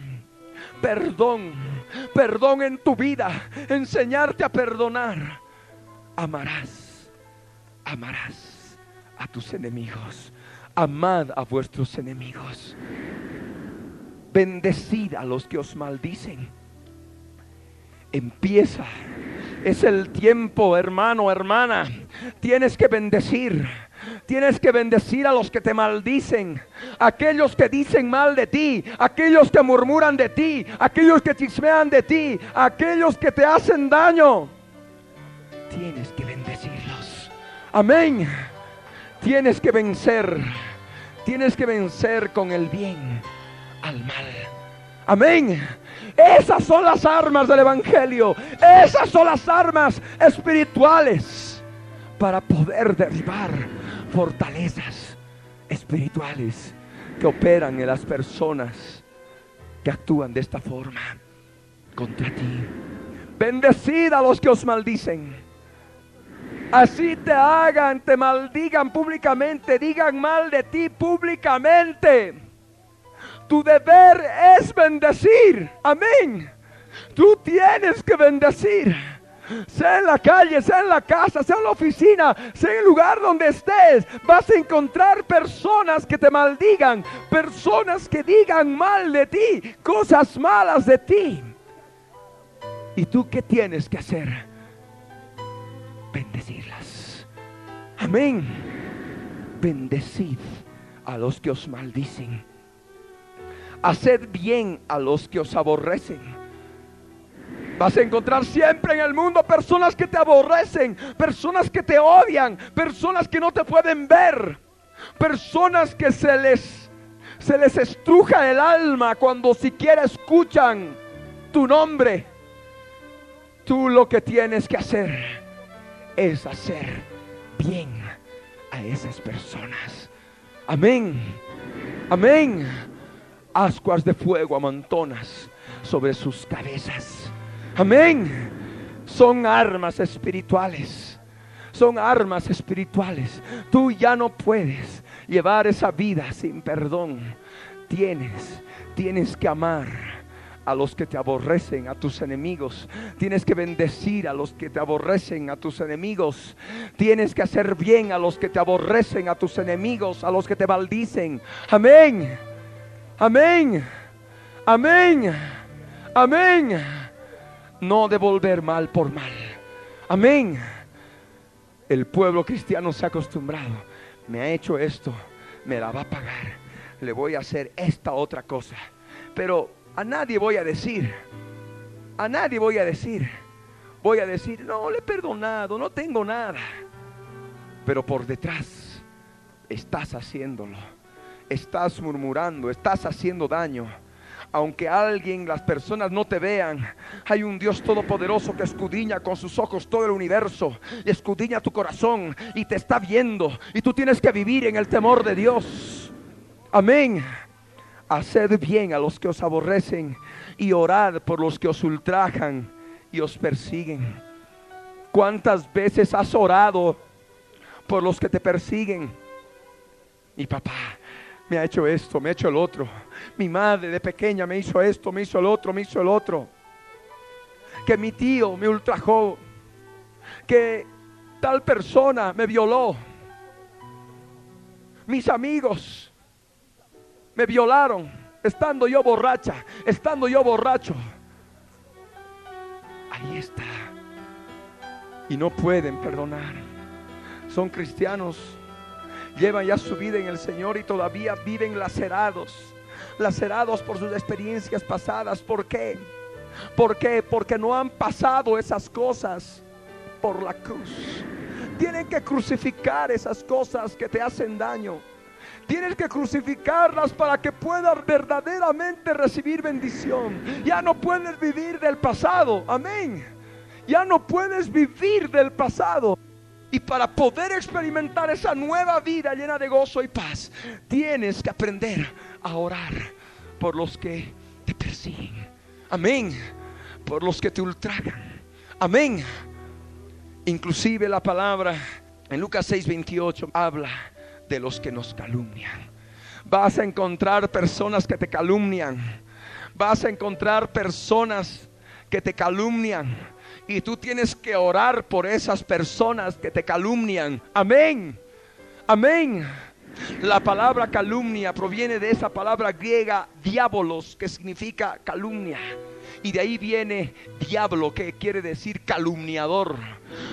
Perdón. Perdón en tu vida. Enseñarte a perdonar. Amarás. Amarás a tus enemigos. Amad a vuestros enemigos. Bendecid a los que os maldicen. Empieza. Es el tiempo, hermano, hermana. Tienes que bendecir. Tienes que bendecir a los que te maldicen, aquellos que dicen mal de ti, aquellos que murmuran de ti, aquellos que chismean de ti, aquellos que te hacen daño. Tienes que bendecirlos. Amén. Tienes que vencer. Tienes que vencer con el bien al mal. Amén. Esas son las armas del Evangelio. Esas son las armas espirituales para poder derribar fortalezas espirituales que operan en las personas que actúan de esta forma contra ti. Bendecid a los que os maldicen. Así te hagan, te maldigan públicamente, digan mal de ti públicamente tu deber es bendecir. Amén. Tú tienes que bendecir. Sea en la calle, sea en la casa, sea en la oficina, sea en el lugar donde estés, vas a encontrar personas que te maldigan, personas que digan mal de ti, cosas malas de ti. ¿Y tú qué tienes que hacer? Bendecirlas. Amén. Bendecid a los que os maldicen Haced bien a los que os aborrecen. Vas a encontrar siempre en el mundo personas que te aborrecen, personas que te odian, personas que no te pueden ver, personas que se les se les estruja el alma cuando siquiera escuchan tu nombre. Tú lo que tienes que hacer es hacer bien a esas personas. Amén. Amén ascuas de fuego amontonas sobre sus cabezas. Amén. Son armas espirituales. Son armas espirituales. Tú ya no puedes llevar esa vida sin perdón. Tienes, tienes que amar a los que te aborrecen, a tus enemigos. Tienes que bendecir a los que te aborrecen, a tus enemigos. Tienes que hacer bien a los que te aborrecen, a tus enemigos, a los que te maldicen. Amén. Amén. Amén. Amén. No devolver mal por mal. Amén. El pueblo cristiano se ha acostumbrado. Me ha hecho esto. Me la va a pagar. Le voy a hacer esta otra cosa. Pero a nadie voy a decir. A nadie voy a decir. Voy a decir, no, le he perdonado, no tengo nada. Pero por detrás estás haciéndolo estás murmurando, estás haciendo daño. Aunque alguien, las personas no te vean, hay un Dios todopoderoso que escudriña con sus ojos todo el universo y escudriña tu corazón y te está viendo. Y tú tienes que vivir en el temor de Dios. Amén. Haced bien a los que os aborrecen y orad por los que os ultrajan y os persiguen. ¿Cuántas veces has orado por los que te persiguen? Mi papá me ha hecho esto, me ha hecho el otro. Mi madre de pequeña me hizo esto, me hizo el otro, me hizo el otro. Que mi tío me ultrajó. Que tal persona me violó. Mis amigos me violaron estando yo borracha, estando yo borracho. Ahí está. Y no pueden perdonar. Son cristianos, llevan ya su vida en el Señor y todavía viven lacerados, lacerados por sus experiencias pasadas. ¿Por qué? ¿Por qué? Porque no han pasado esas cosas por la cruz. Tienen que crucificar esas cosas que te hacen daño. Tienes que crucificarlas para que puedas verdaderamente recibir bendición. Ya no puedes vivir del pasado. Amén. Ya no puedes vivir del pasado. Y para poder experimentar esa nueva vida llena de gozo y paz, tienes que aprender a orar por los que te persiguen. Amén. Por los que te ultrajan. Amén. Inclusive la palabra en Lucas 6:28 habla de los que nos calumnian. Vas a encontrar personas que te calumnian. Vas a encontrar personas que te calumnian. Y tú tienes que orar por esas personas que te calumnian. Amén. Amén. La palabra calumnia proviene de esa palabra griega diabolos, que significa calumnia. Y de ahí viene diablo, que quiere decir calumniador.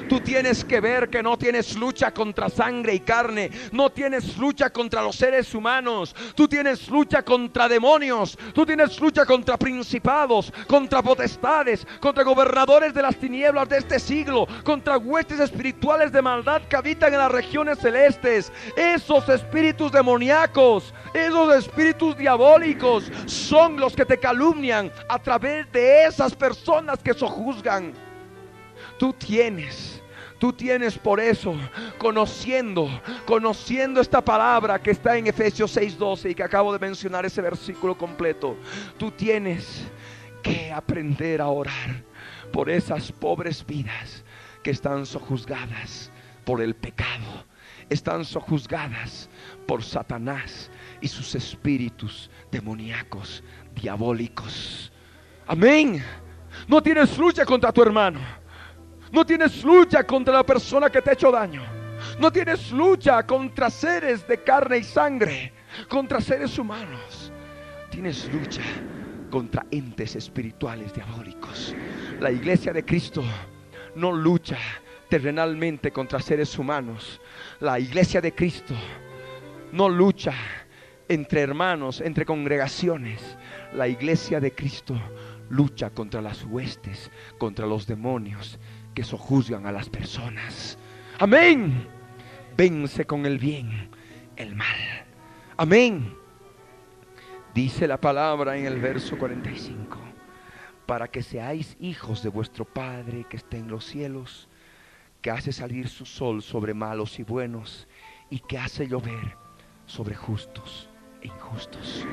Tú tienes que ver que no tienes lucha contra sangre y carne. No tienes lucha contra los seres humanos. Tú tienes lucha contra demonios. Tú tienes lucha contra principados, contra potestades, contra gobernadores de las tinieblas de este siglo, contra huestes espirituales de maldad que habitan en las regiones celestes. Esos espíritus demoníacos, esos espíritus diabólicos son los que te calumnian a través de esas personas que sojuzgan. Tú tienes Tú tienes por eso, conociendo, conociendo esta palabra que está en Efesios 6:12 y que acabo de mencionar ese versículo completo, tú tienes que aprender a orar por esas pobres vidas que están sojuzgadas por el pecado, están sojuzgadas por Satanás y sus espíritus demoníacos, diabólicos. Amén. No tienes lucha contra tu hermano. No tienes lucha contra la persona que te ha hecho daño. No tienes lucha contra seres de carne y sangre, contra seres humanos. Tienes lucha contra entes espirituales diabólicos. La iglesia de Cristo no lucha terrenalmente contra seres humanos. La iglesia de Cristo no lucha entre hermanos, entre congregaciones. La iglesia de Cristo lucha contra las huestes, contra los demonios que sojuzgan a las personas. Amén. Vence con el bien el mal. Amén. Dice la palabra en el verso 45. Para que seáis hijos de vuestro Padre que está en los cielos, que hace salir su sol sobre malos y buenos, y que hace llover sobre justos e injustos.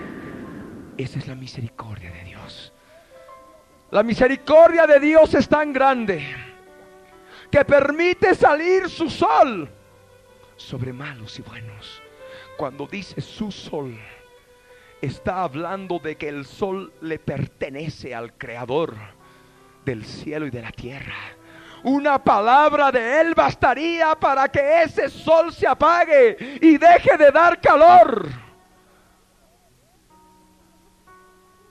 Esa es la misericordia de Dios. La misericordia de Dios es tan grande que permite salir su sol sobre malos y buenos. Cuando dice su sol, está hablando de que el sol le pertenece al creador del cielo y de la tierra. Una palabra de él bastaría para que ese sol se apague y deje de dar calor.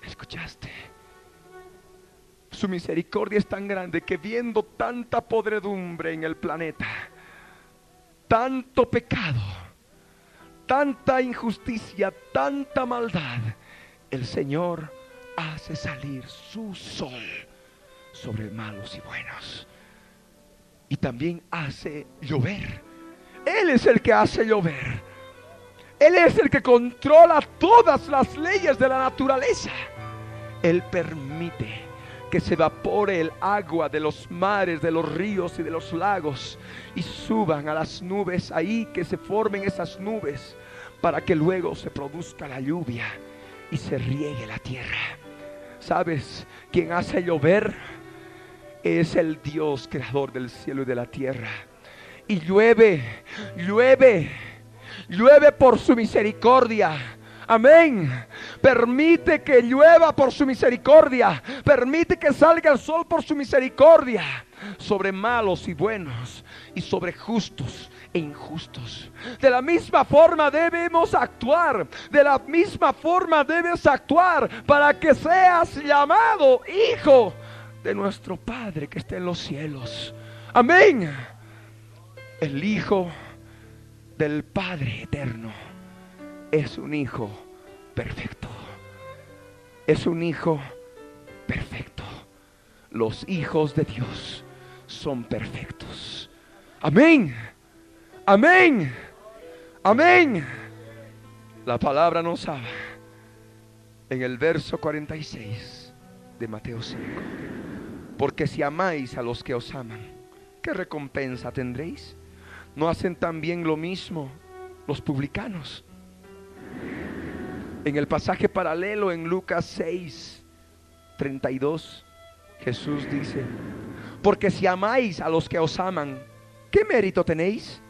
¿Escuchaste? Su misericordia es tan grande que viendo tanta podredumbre en el planeta, tanto pecado, tanta injusticia, tanta maldad, el Señor hace salir su sol sobre malos y buenos. Y también hace llover. Él es el que hace llover. Él es el que controla todas las leyes de la naturaleza. Él permite que se evapore el agua de los mares, de los ríos y de los lagos y suban a las nubes ahí, que se formen esas nubes para que luego se produzca la lluvia y se riegue la tierra. ¿Sabes quién hace llover? es el Dios creador del cielo y de la tierra. Y llueve, llueve, llueve por su misericordia. Amén. Permite que llueva por su misericordia. Permite que salga el sol por su misericordia. Sobre malos y buenos. Y sobre justos e injustos. De la misma forma debemos actuar. De la misma forma debes actuar para que seas llamado hijo de nuestro Padre que está en los cielos. Amén. El Hijo del Padre eterno es un hijo Es un hijo perfecto. Los hijos de Dios son perfectos. Amén. Amén. Amén. La palabra nos habla en el verso 46 de Mateo 5. Porque si amáis a los que os aman, ¿qué recompensa tendréis? ¿No hacen también lo mismo los publicanos? En el pasaje paralelo en Lucas 6, 32, Jesús dice, porque si amáis a los que os aman, ¿qué mérito tenéis?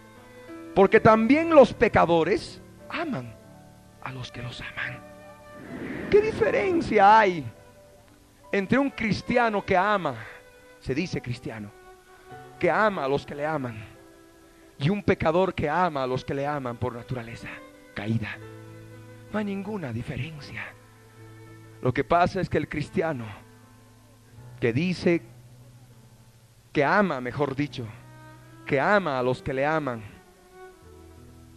Porque también los pecadores aman a los que los aman. ¿Qué diferencia hay entre un cristiano que ama, se dice cristiano, que ama a los que le aman, y un pecador que ama a los que le aman por naturaleza, caída. No hay ninguna diferencia. Lo que pasa es que el cristiano que dice que ama, mejor dicho, que ama a los que le aman,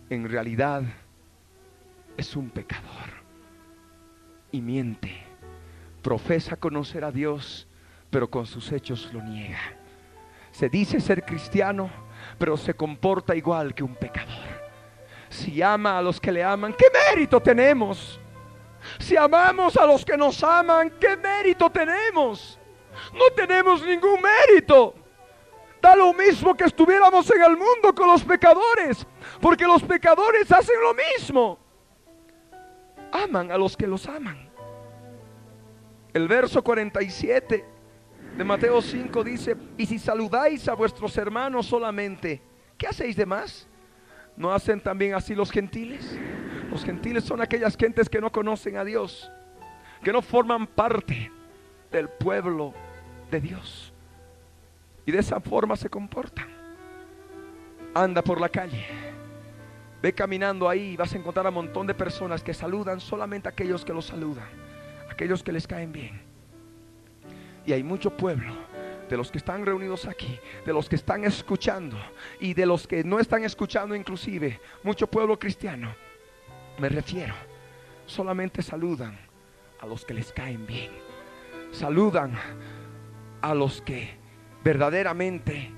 en realidad es un pecador y miente profesa conocer a Dios, pero con sus hechos lo niega. Se dice ser cristiano, pero se comporta igual que un pecador. Si ama a los que le aman, ¿qué mérito tenemos? Si amamos a los que nos aman, ¿qué mérito tenemos? No tenemos ningún mérito. Da lo mismo que estuviéramos en el mundo con los pecadores, porque los pecadores hacen lo mismo. Aman a los que los aman. El verso 47 de Mateo 5 dice, y si saludáis a vuestros hermanos solamente, ¿qué hacéis de más? ¿No hacen también así los gentiles? Los gentiles son aquellas gentes que no conocen a Dios, que no forman parte del pueblo de Dios. Y de esa forma se comportan. Anda por la calle, ve caminando ahí vas a encontrar a un montón de personas que saludan solamente a aquellos que los saludan aquellos que les caen bien. Y hay mucho pueblo de los que están reunidos aquí, de los que están escuchando y de los que no están escuchando inclusive, mucho pueblo cristiano, me refiero, solamente saludan a los que les caen bien. Saludan a los que verdaderamente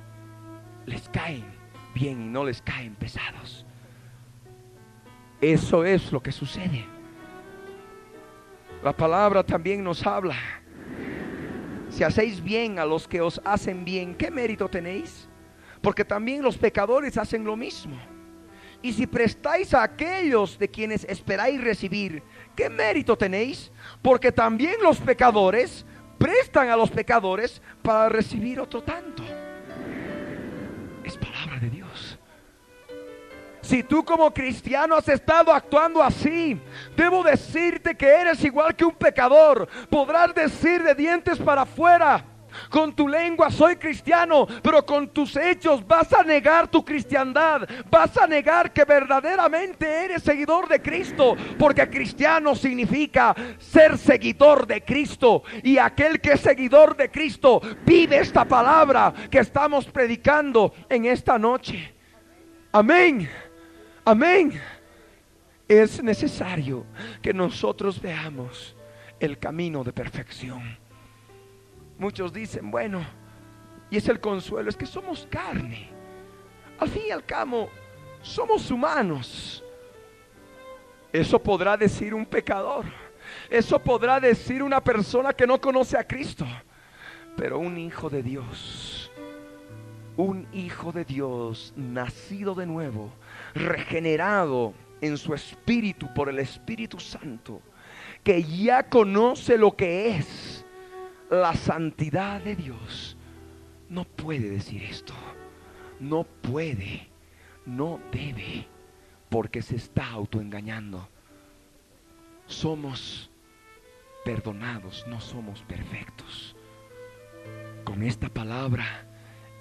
les caen bien y no les caen pesados. Eso es lo que sucede. La palabra también nos habla. Si hacéis bien a los que os hacen bien, ¿qué mérito tenéis? Porque también los pecadores hacen lo mismo. Y si prestáis a aquellos de quienes esperáis recibir, ¿qué mérito tenéis? Porque también los pecadores prestan a los pecadores para recibir otro tanto. Es palabra de Dios. Si tú como cristiano has estado actuando así, debo decirte que eres igual que un pecador. Podrás decir de dientes para afuera. Con tu lengua soy cristiano, pero con tus hechos vas a negar tu cristiandad. Vas a negar que verdaderamente eres seguidor de Cristo, porque cristiano significa ser seguidor de Cristo. Y aquel que es seguidor de Cristo vive esta palabra que estamos predicando en esta noche. Amén. Amén. Es necesario que nosotros veamos el camino de perfección. Muchos dicen, bueno, y es el consuelo, es que somos carne. Al fin y al cabo, somos humanos. Eso podrá decir un pecador. Eso podrá decir una persona que no conoce a Cristo. Pero un hijo de Dios, un hijo de Dios nacido de nuevo, regenerado en su espíritu por el Espíritu Santo, que ya conoce lo que es la santidad de Dios, no puede decir esto. No puede, no debe, porque se está autoengañando. Somos perdonados, no somos perfectos. Con esta palabra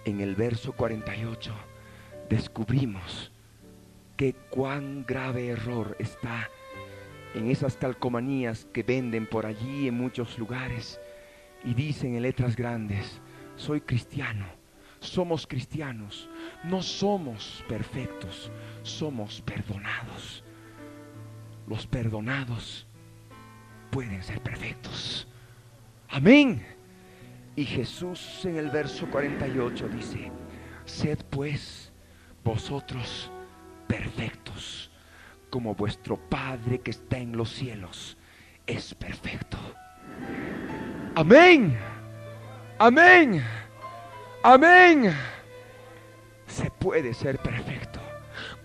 en el verso 48 descubrimos cuán grave error está en esas calcomanías que venden por allí en muchos lugares y dicen en letras grandes, soy cristiano, somos cristianos, no somos perfectos, somos perdonados. Los perdonados pueden ser perfectos. Amén. Y Jesús en el verso 48 dice, sed pues vosotros perfectos, como vuestro Padre que está en los cielos es perfecto. Amén. Amén. Amén. Se puede ser perfecto.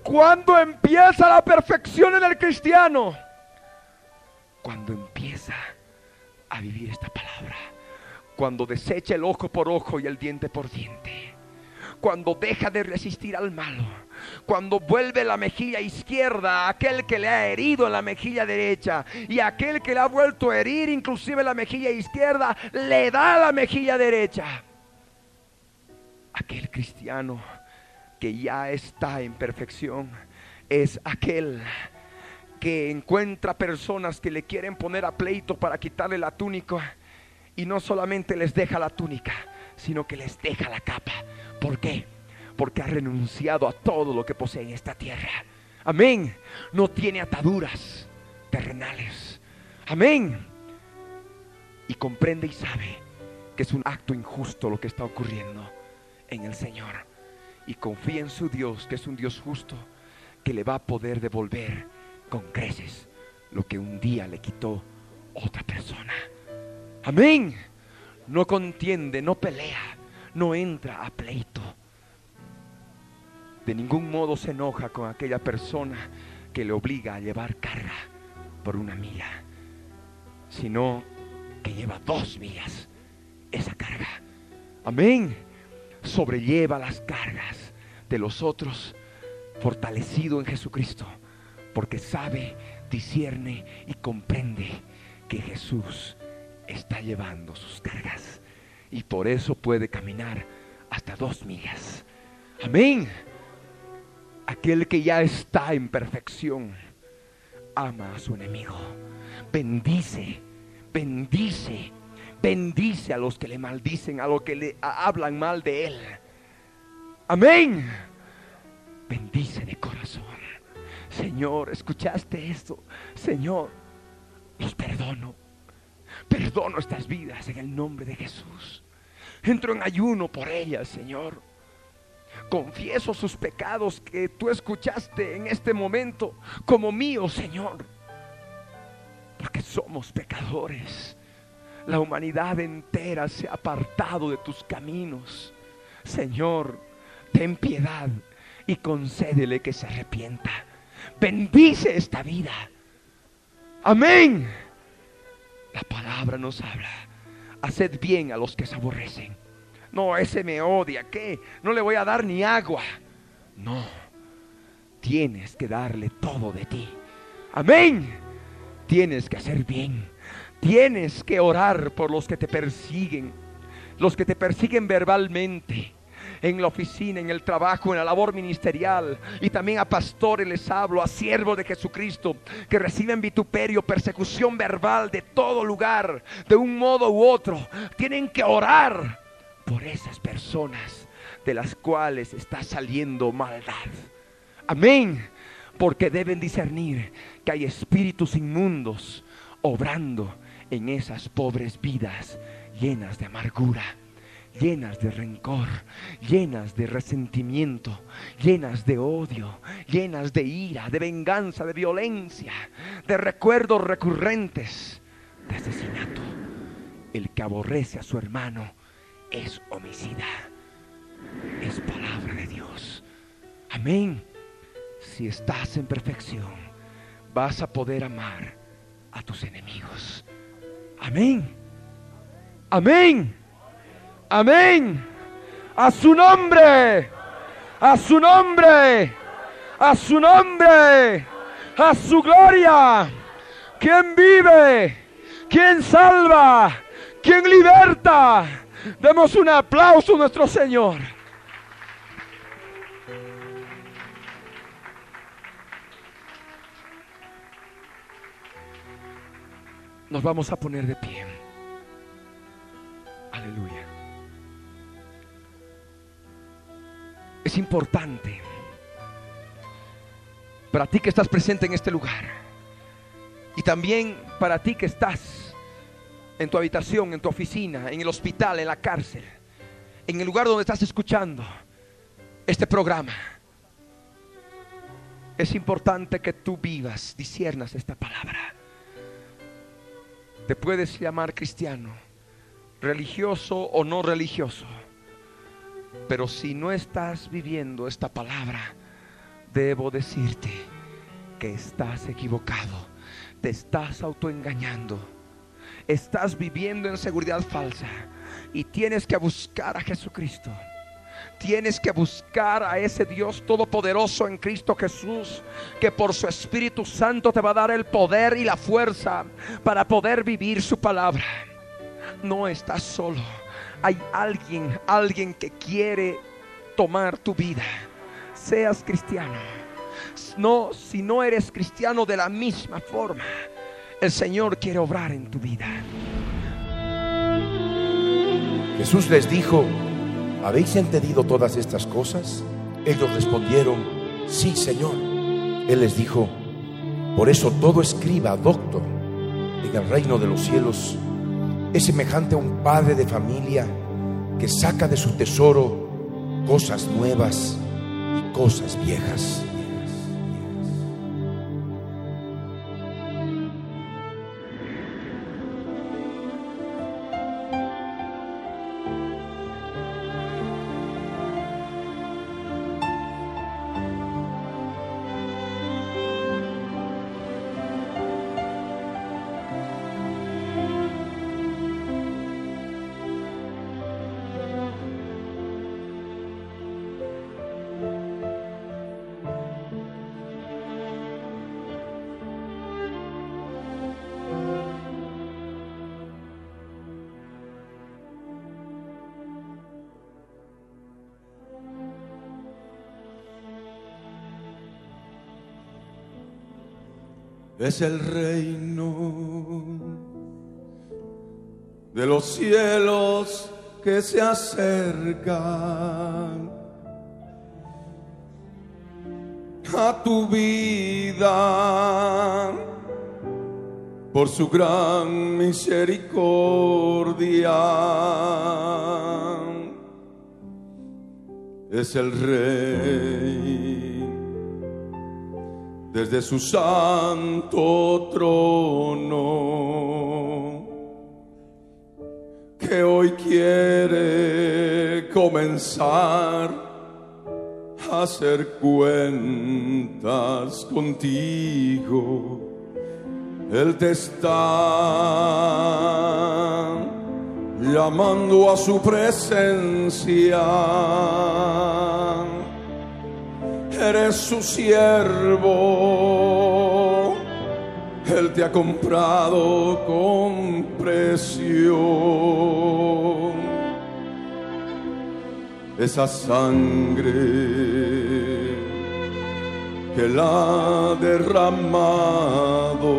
¿Cuándo empieza la perfección en el cristiano? Cuando empieza a vivir esta palabra. Cuando desecha el ojo por ojo y el diente por diente. Cuando deja de resistir al malo cuando vuelve la mejilla izquierda a aquel que le ha herido en la mejilla derecha y aquel que le ha vuelto a herir inclusive la mejilla izquierda, le da la mejilla derecha. Aquel cristiano que ya está en perfección es aquel que encuentra personas que le quieren poner a pleito para quitarle la túnica y no solamente les deja la túnica, sino que les deja la capa. ¿Por qué? porque ha renunciado a todo lo que posee en esta tierra. Amén. No tiene ataduras terrenales. Amén. Y comprende y sabe que es un acto injusto lo que está ocurriendo en el Señor. Y confía en su Dios, que es un Dios justo, que le va a poder devolver con creces lo que un día le quitó otra persona. Amén. No contiende, no pelea, no entra a pleito de ningún modo se enoja con aquella persona que le obliga a llevar carga por una milla, sino que lleva dos millas esa carga. Amén. Sobrelleva las cargas de los otros fortalecido en Jesucristo, porque sabe, discierne y comprende que Jesús está llevando sus cargas y por eso puede caminar hasta dos millas. Amén. Aquel que ya está en perfección ama a su enemigo. Bendice, bendice, bendice a los que le maldicen, a los que le hablan mal de él. Amén. Bendice de corazón. Señor, ¿escuchaste esto? Señor, los perdono. Perdono estas vidas en el nombre de Jesús. Entro en ayuno por ellas, Señor. Confieso sus pecados que tú escuchaste en este momento como mío, Señor. Porque somos pecadores. La humanidad entera se ha apartado de tus caminos. Señor, ten piedad y concédele que se arrepienta. Bendice esta vida. Amén. La palabra nos habla. Haced bien a los que se aborrecen no, ese me odia. ¿Qué? No le voy a dar ni agua. No. Tienes que darle todo de ti. Amén. Tienes que hacer bien. Tienes que orar por los que te persiguen. Los que te persiguen verbalmente en la oficina, en el trabajo, en la labor ministerial. Y también a pastores les hablo, a siervos de Jesucristo, que reciben vituperio, persecución verbal de todo lugar, de un modo u otro. Tienen que orar por esas personas de las cuales está saliendo maldad. Amén. Porque deben discernir que hay espíritus inmundos obrando en esas pobres vidas llenas de amargura, llenas de rencor, llenas de resentimiento, llenas de odio, llenas de ira, de venganza, de violencia, de recuerdos recurrentes, de asesinato. El que aborrece a su hermano es homicida. Es palabra de Dios. Amén. Si estás en perfección, vas a poder amar a tus enemigos. Amén. Amén. Amén. A su nombre. A su nombre. A su nombre. A su gloria. ¿Quién vive? ¿Quién salva? ¿Quién liberta? Demos un aplauso a nuestro Señor. Nos vamos a poner de pie. Aleluya. Es importante para ti que estás presente en este lugar y también para ti que estás en tu habitación, en tu oficina, en el hospital, en la cárcel, en el lugar donde estás escuchando este programa. Es importante que tú vivas, disiernas esta palabra. Te puedes llamar cristiano, religioso o no religioso. Pero si no estás viviendo esta palabra, debo decirte que estás equivocado. Te estás autoengañando. Estás viviendo en seguridad falsa. Y tienes que buscar a Jesucristo. Tienes que buscar a ese Dios todopoderoso en Cristo Jesús, que por su Espíritu Santo te va a dar el poder y la fuerza para poder vivir su palabra. No estás solo. Hay alguien, alguien que quiere tomar tu vida. Seas cristiano. No, si no eres cristiano de la misma forma, el Señor quiere obrar en tu vida. Jesús les dijo, ¿habéis entendido todas estas cosas? Ellos respondieron, sí, Señor. Él les dijo, por eso todo escriba, doctor, en el reino de los cielos es semejante a un padre de familia que saca de su tesoro cosas nuevas y cosas viejas. Es el reino de los cielos que se acercan a tu vida por su gran misericordia. Es el rey desde su santo trono, que hoy quiere comenzar a hacer cuentas contigo. Él te está llamando a su presencia eres su siervo. Él te ha comprado con precio. Esa sangre que la ha derramado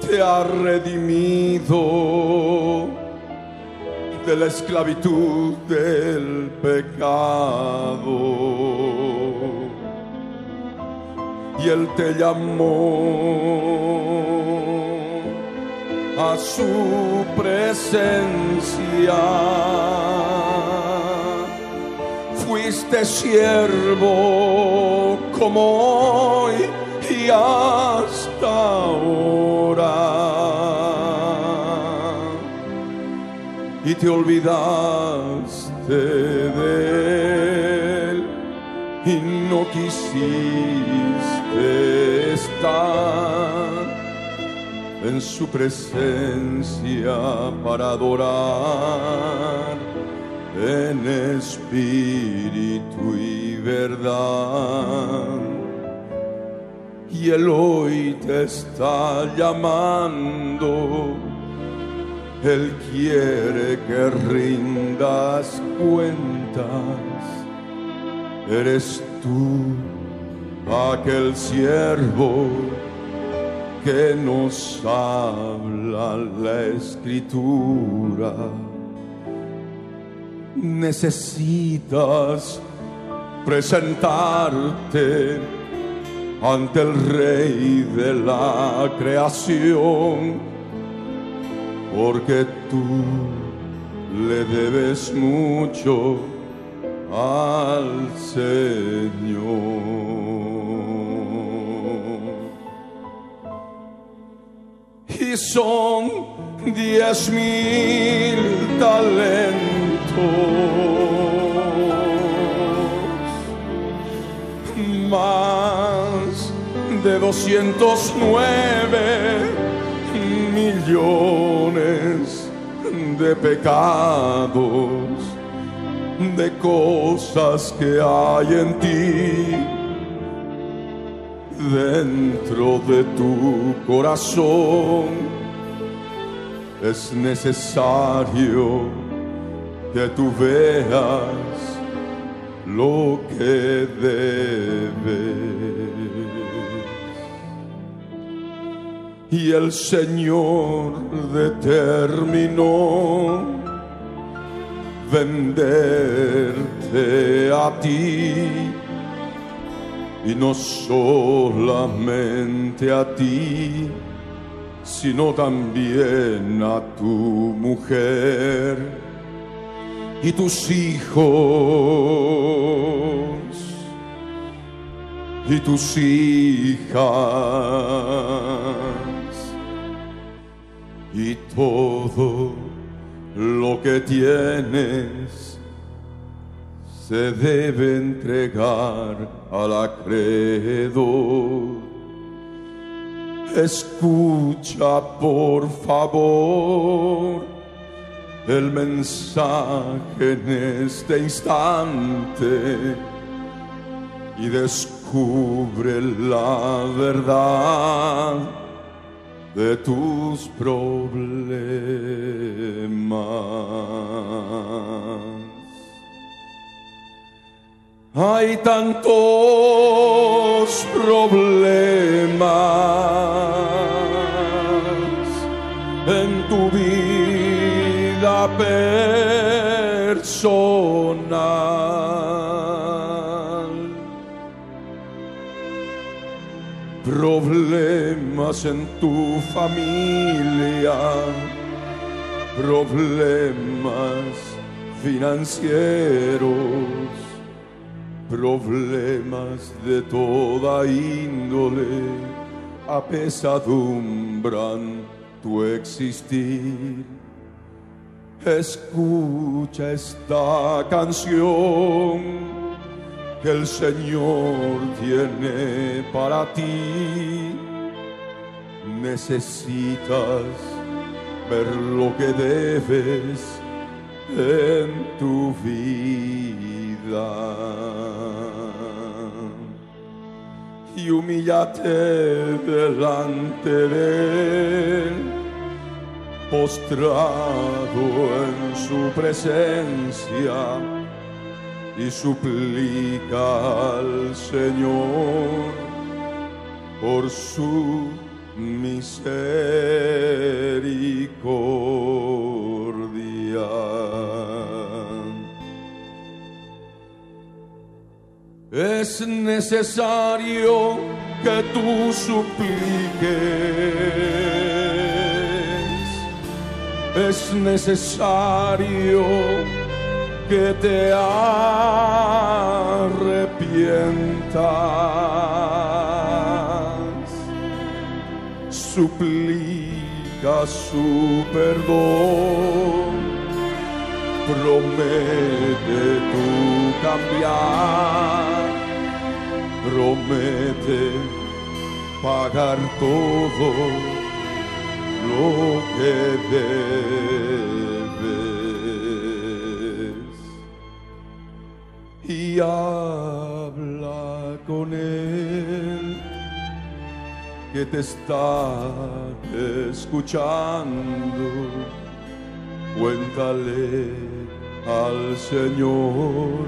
te ha redimido de la esclavitud del pecado. Y Él te llamó a su presencia. Fuiste siervo como hoy y hasta ahora y te olvidaste de él y no quisiste estar en su presencia para adorar en espíritu y verdad. Y Él hoy te está llamando, Él quiere que rindas cuentas, eres tú aquel siervo que nos habla la escritura. Necesitas presentarte ante el rey de la creación, porque tú le debes mucho al Señor. y son diez mil talentos más de doscientos nueve millones de pecados de cosas que hay en ti dentro de tu corazón. Es necesario que tú veas lo que debes. Y el Señor determinó venderte a ti. Y no solamente a ti, sino también a tu mujer y tus hijos y tus hijas y todo lo que tienes se debe entregar al acreedor. Escucha por favor el mensaje en este instante y descubre la verdad de tus problemas. Hay tantos problemas en tu vida personal. Problemas en tu familia. Problemas financieros problemas de toda índole apesadumbran tu existir. Escucha esta canción que el Señor tiene para ti. Necesitas ver lo que debes en tu vida. Y humíllate delante de él, postrado en su presencia y suplica al Señor por su misericordia. Es necesario que tú supliques. Es necesario que te arrepientas. Suplica su perdón. Promete tu cambiar. Promete pagar todo lo que debes. Y habla con él que te está escuchando. Cuéntale al Señor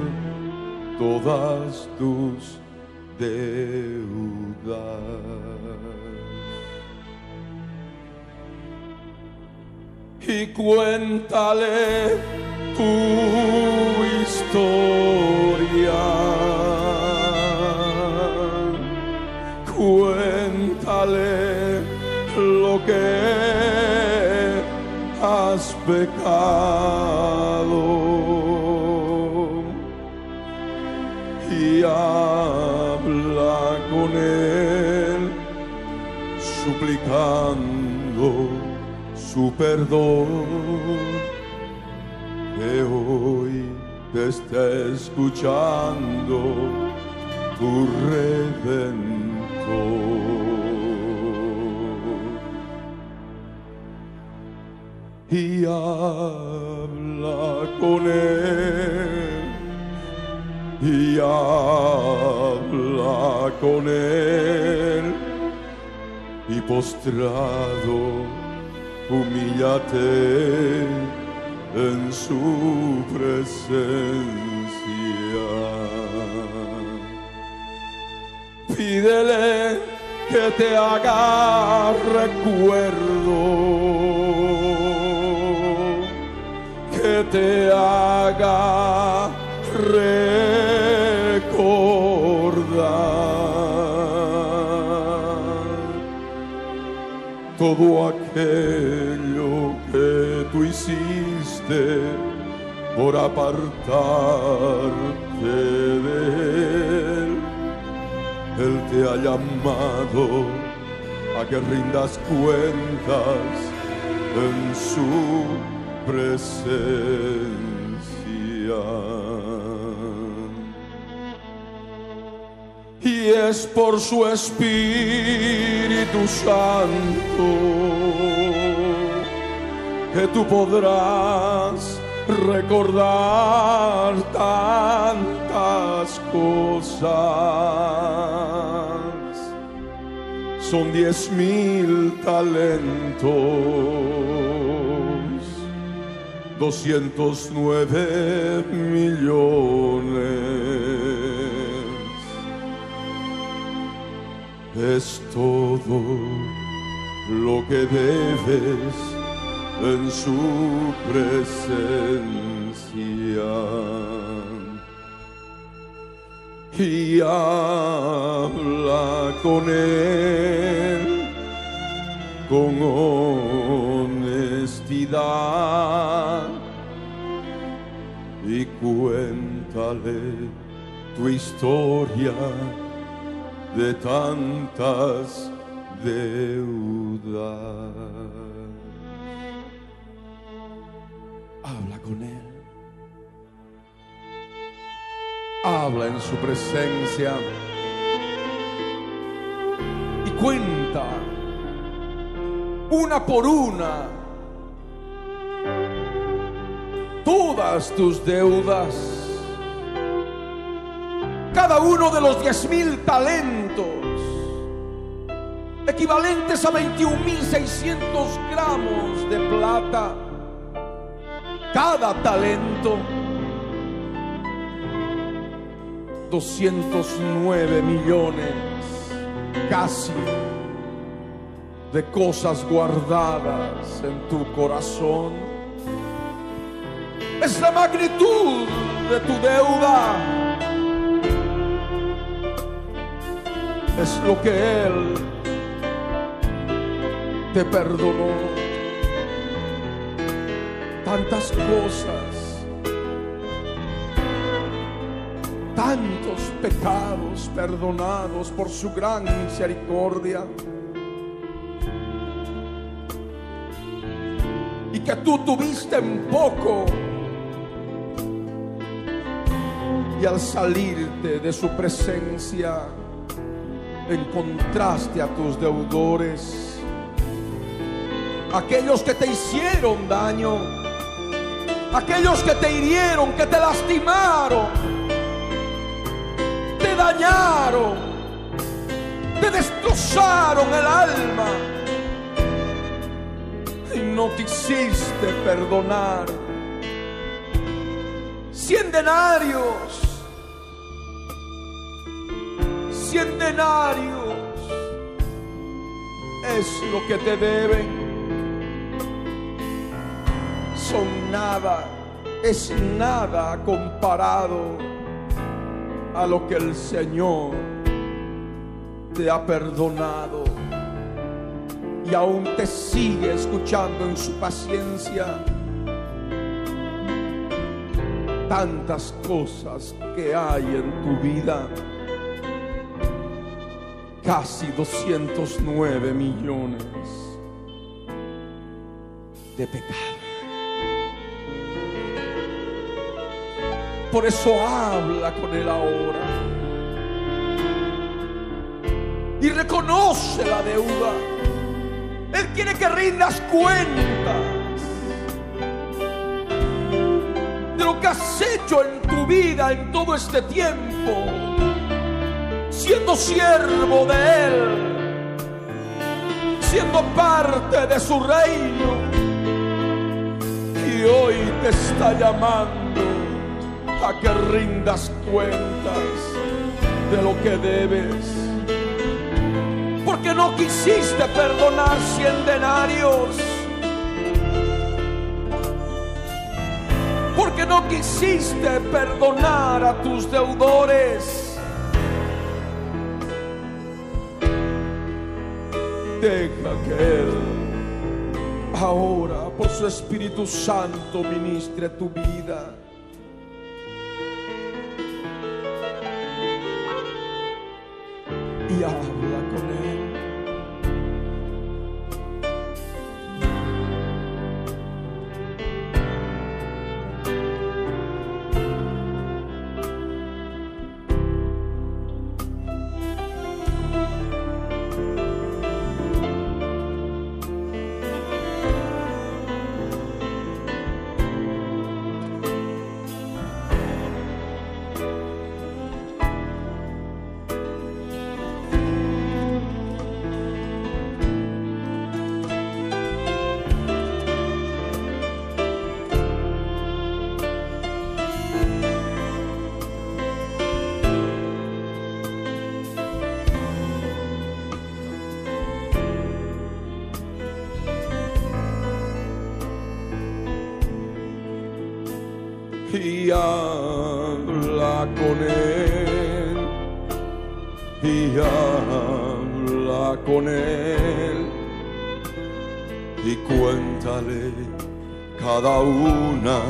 todas tus deudas. y cuéntale tu historia. Lo que has pecado. Y habla con él suplicando su perdón. Que hoy te está escuchando tu redentor y habla con él. Y habla con él. Y postrado humíllate en su presencia. Pídele que te haga recuerdo, te haga recordar todo aquello que tú hiciste por apartarte de él. Él te ha llamado a que rindas cuentas en su presencia. Y es por su Espíritu Santo que tú podrás recordar tantas cosas. Son diez mil talentos, doscientos nueve millones. Es todo lo que debes en su presencia. Y habla con él con y cuéntale tu historia de tantas deudas. Habla con Él. Habla en su presencia. Y cuenta una por una todas tus deudas cada uno de los diez mil talentos, equivalentes a 21.600 gramos de plata, cada talento, 209 millones casi de cosas guardadas en tu corazón. Es la magnitud de tu deuda es lo que Él te perdonó. Tantas cosas, tantos pecados perdonados por su gran misericordia. Y que tú tuviste en poco. Y al salirte de su presencia, encontraste a tus deudores aquellos que te hicieron daño, aquellos que te hirieron, que te lastimaron, te dañaron, te destrozaron el alma y no te hiciste perdonar. Cien denarios, cien denarios es lo que te deben. Son nada, es nada comparado a lo que el Señor te ha perdonado y aún te sigue escuchando en su paciencia. Tantas cosas que hay en tu vida, casi 209 millones de pecados. Por eso habla con él ahora. Y reconoce la deuda. Él quiere que rindas cuentas de lo que has hecho en tu vida en todo este tiempo, siendo siervo de Él, siendo parte de su reino. Y hoy te está llamando a que rindas cuentas de lo que debes porque no quisiste perdonar cien denarios. Porque no quisiste perdonar a tus deudores. Deja que Él ahora por su Espíritu Santo ministre tu vida. Y habla y habla con él. Y habla con él. Y cuéntale cada una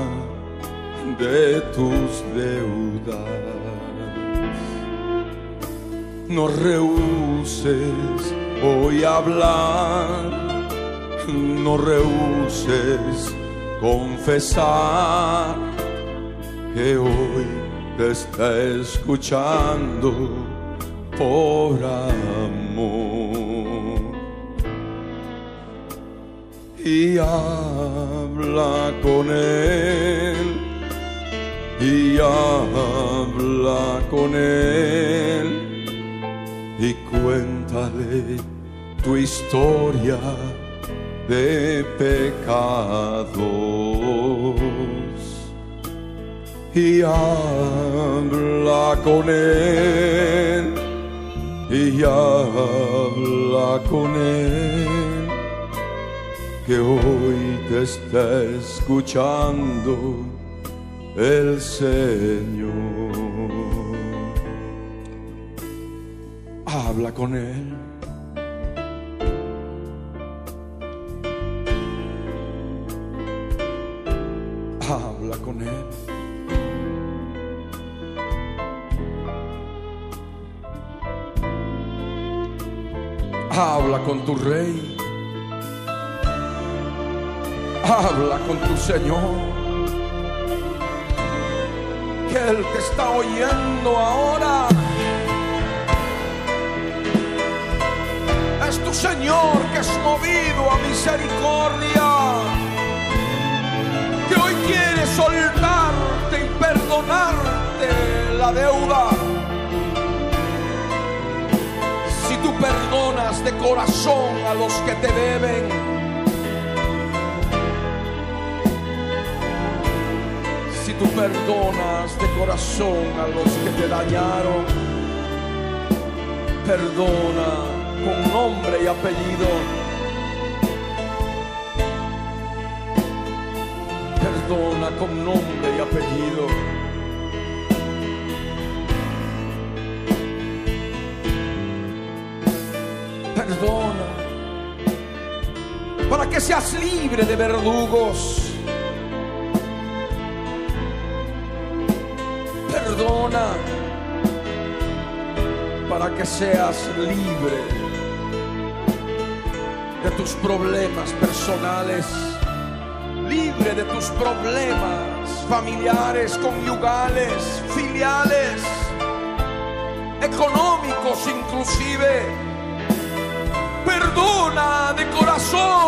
de tus deudas. No rehuses hoy hablar, no rehuses confesar que hoy te está escuchando por amor. Y habla con él, y habla con él, y cuéntale tu historia de pecados y habla con él y habla con él que hoy te está escuchando el Señor. Habla con él. Habla con tu rey. Habla con tu Señor. Que Él te está oyendo ahora. Es tu Señor que es movido a misericordia, que hoy quiere soltarte y perdonarte la deuda. Perdonas de corazón a los que te deben, si tú perdonas de corazón a los que te dañaron, perdona con nombre y apellido. Perdona con nombre y apellido. Que seas libre de verdugos. Perdona para que seas libre de tus problemas personales, libre de tus problemas familiares, conyugales, filiales, económicos inclusive. Perdona de corazón.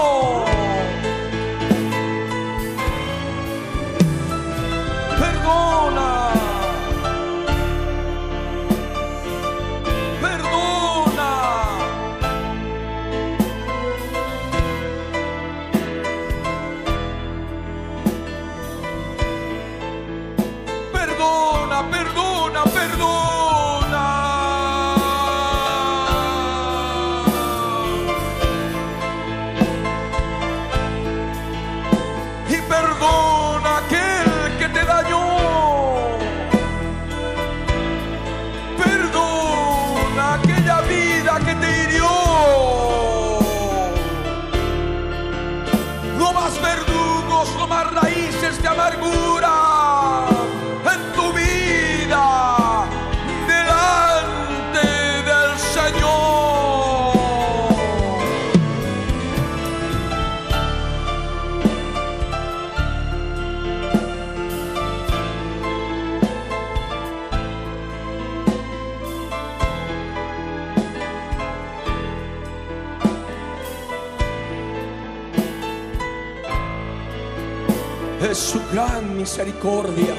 Misericordia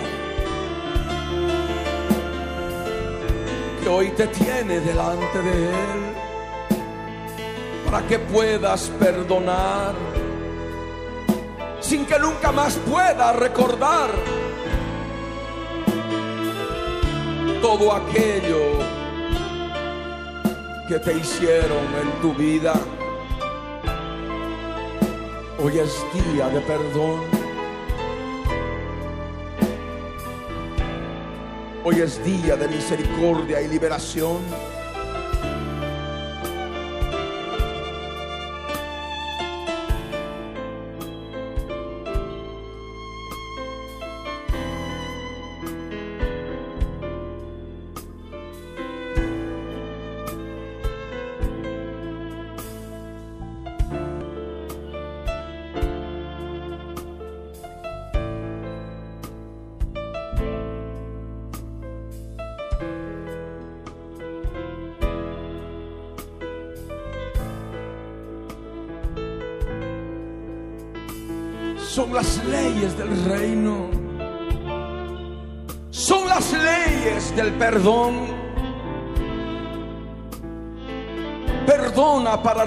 que hoy te tiene delante de Él para que puedas perdonar sin que nunca más puedas recordar todo aquello que te hicieron en tu vida. Hoy es día de perdón. Hoy es día de misericordia y liberación.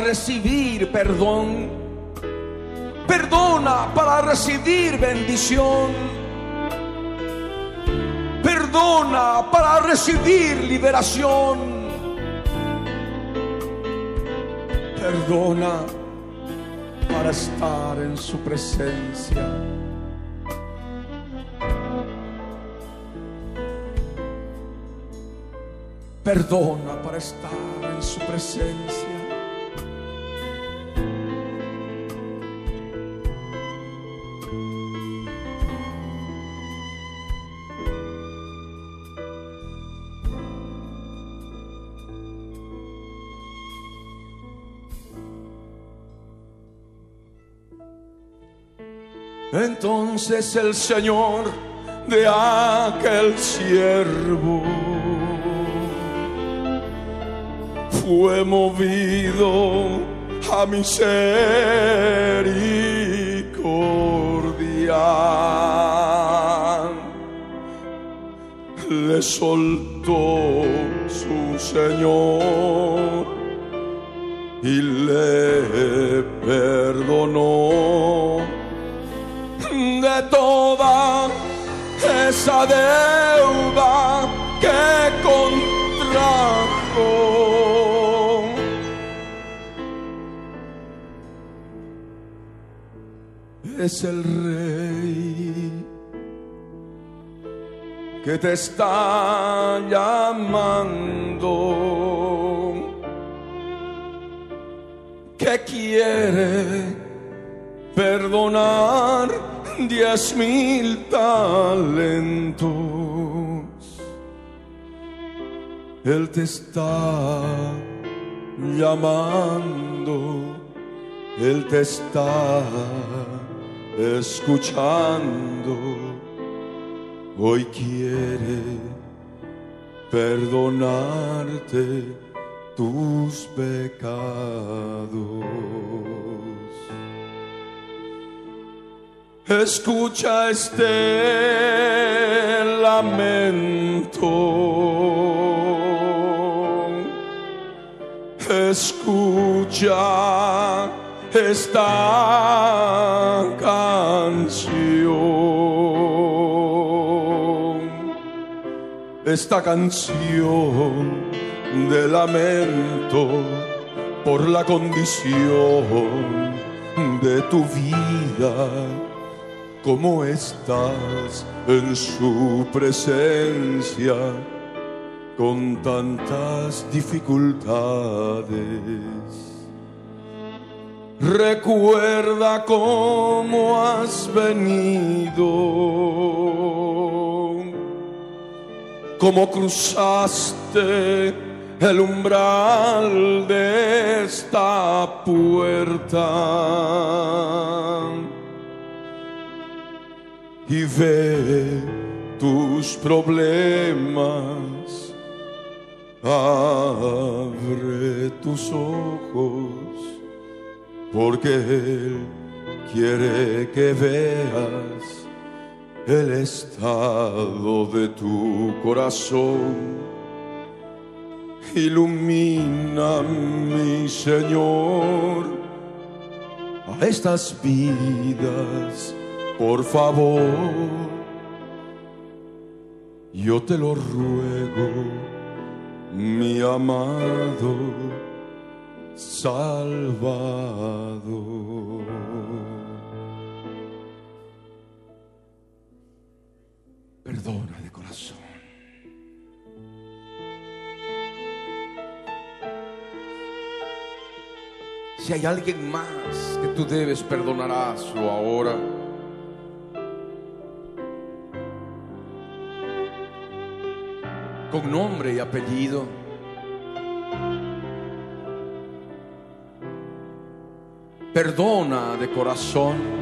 Recibir perdón. Perdona para recibir bendición. Perdona para recibir liberación. Perdona para estar en su presencia. Perdona para estar en su presencia. Entonces el Señor de aquel siervo fue movido a misericordia. Le soltó su Señor y le perdonó deuda que contrajo. Es el rey que te está llamando, que quiere perdonar diez mil talentos. Él te está llamando, Él te está escuchando. Hoy quiere perdonarte tus pecados. Escucha este lamento. Escucha esta canción. Esta canción de lamento por la condición de tu vida cómo estás en su presencia con tantas dificultades. Recuerda cómo has venido, cómo cruzaste el umbral de esta puerta y ve tus problemas. Abre tus ojos, porque Él quiere que veas el estado de tu corazón. Ilumina, mi Señor, a estas vidas por favor, yo te lo ruego, mi amado Salvador. Perdona de corazón. Si hay alguien más que tú debes perdonaráslo ahora. Con nombre y apellido. Perdona de corazón.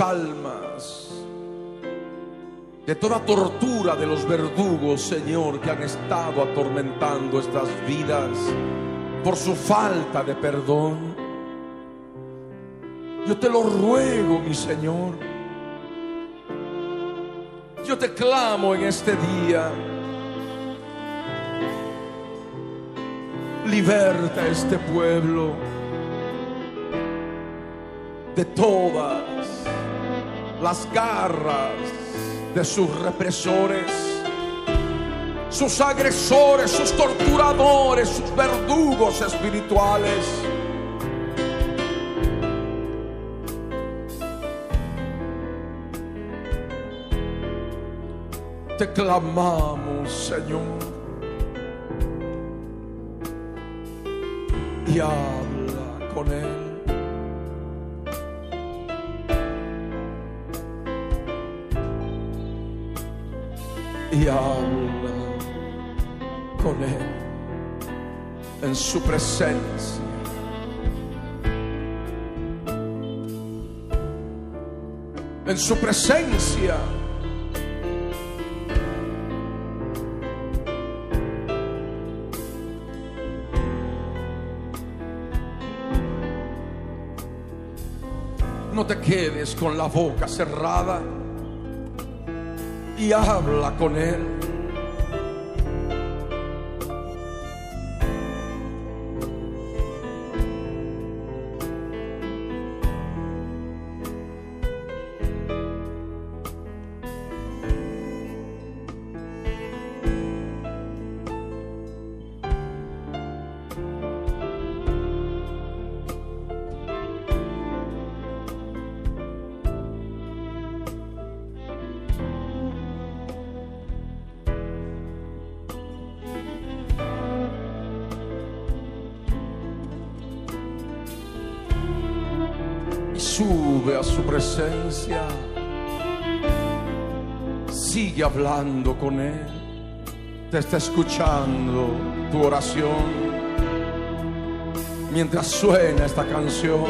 Almas de toda tortura de los verdugos, Señor, que han estado atormentando estas vidas por su falta de perdón. Yo te lo ruego, mi Señor. Yo te clamo en este día. Liberta a este pueblo de todas las garras de sus represores. sus agresores, sus torturadores, sus verdugos espirituales. Te clamamos, Señor. Y habla con Él. Habla con Él en su presencia. En su presencia. No te quedes con la boca cerrada y habla con Él. Sube a su presencia. Sigue hablando con Él. Te está escuchando tu oración. Mientras suena esta canción.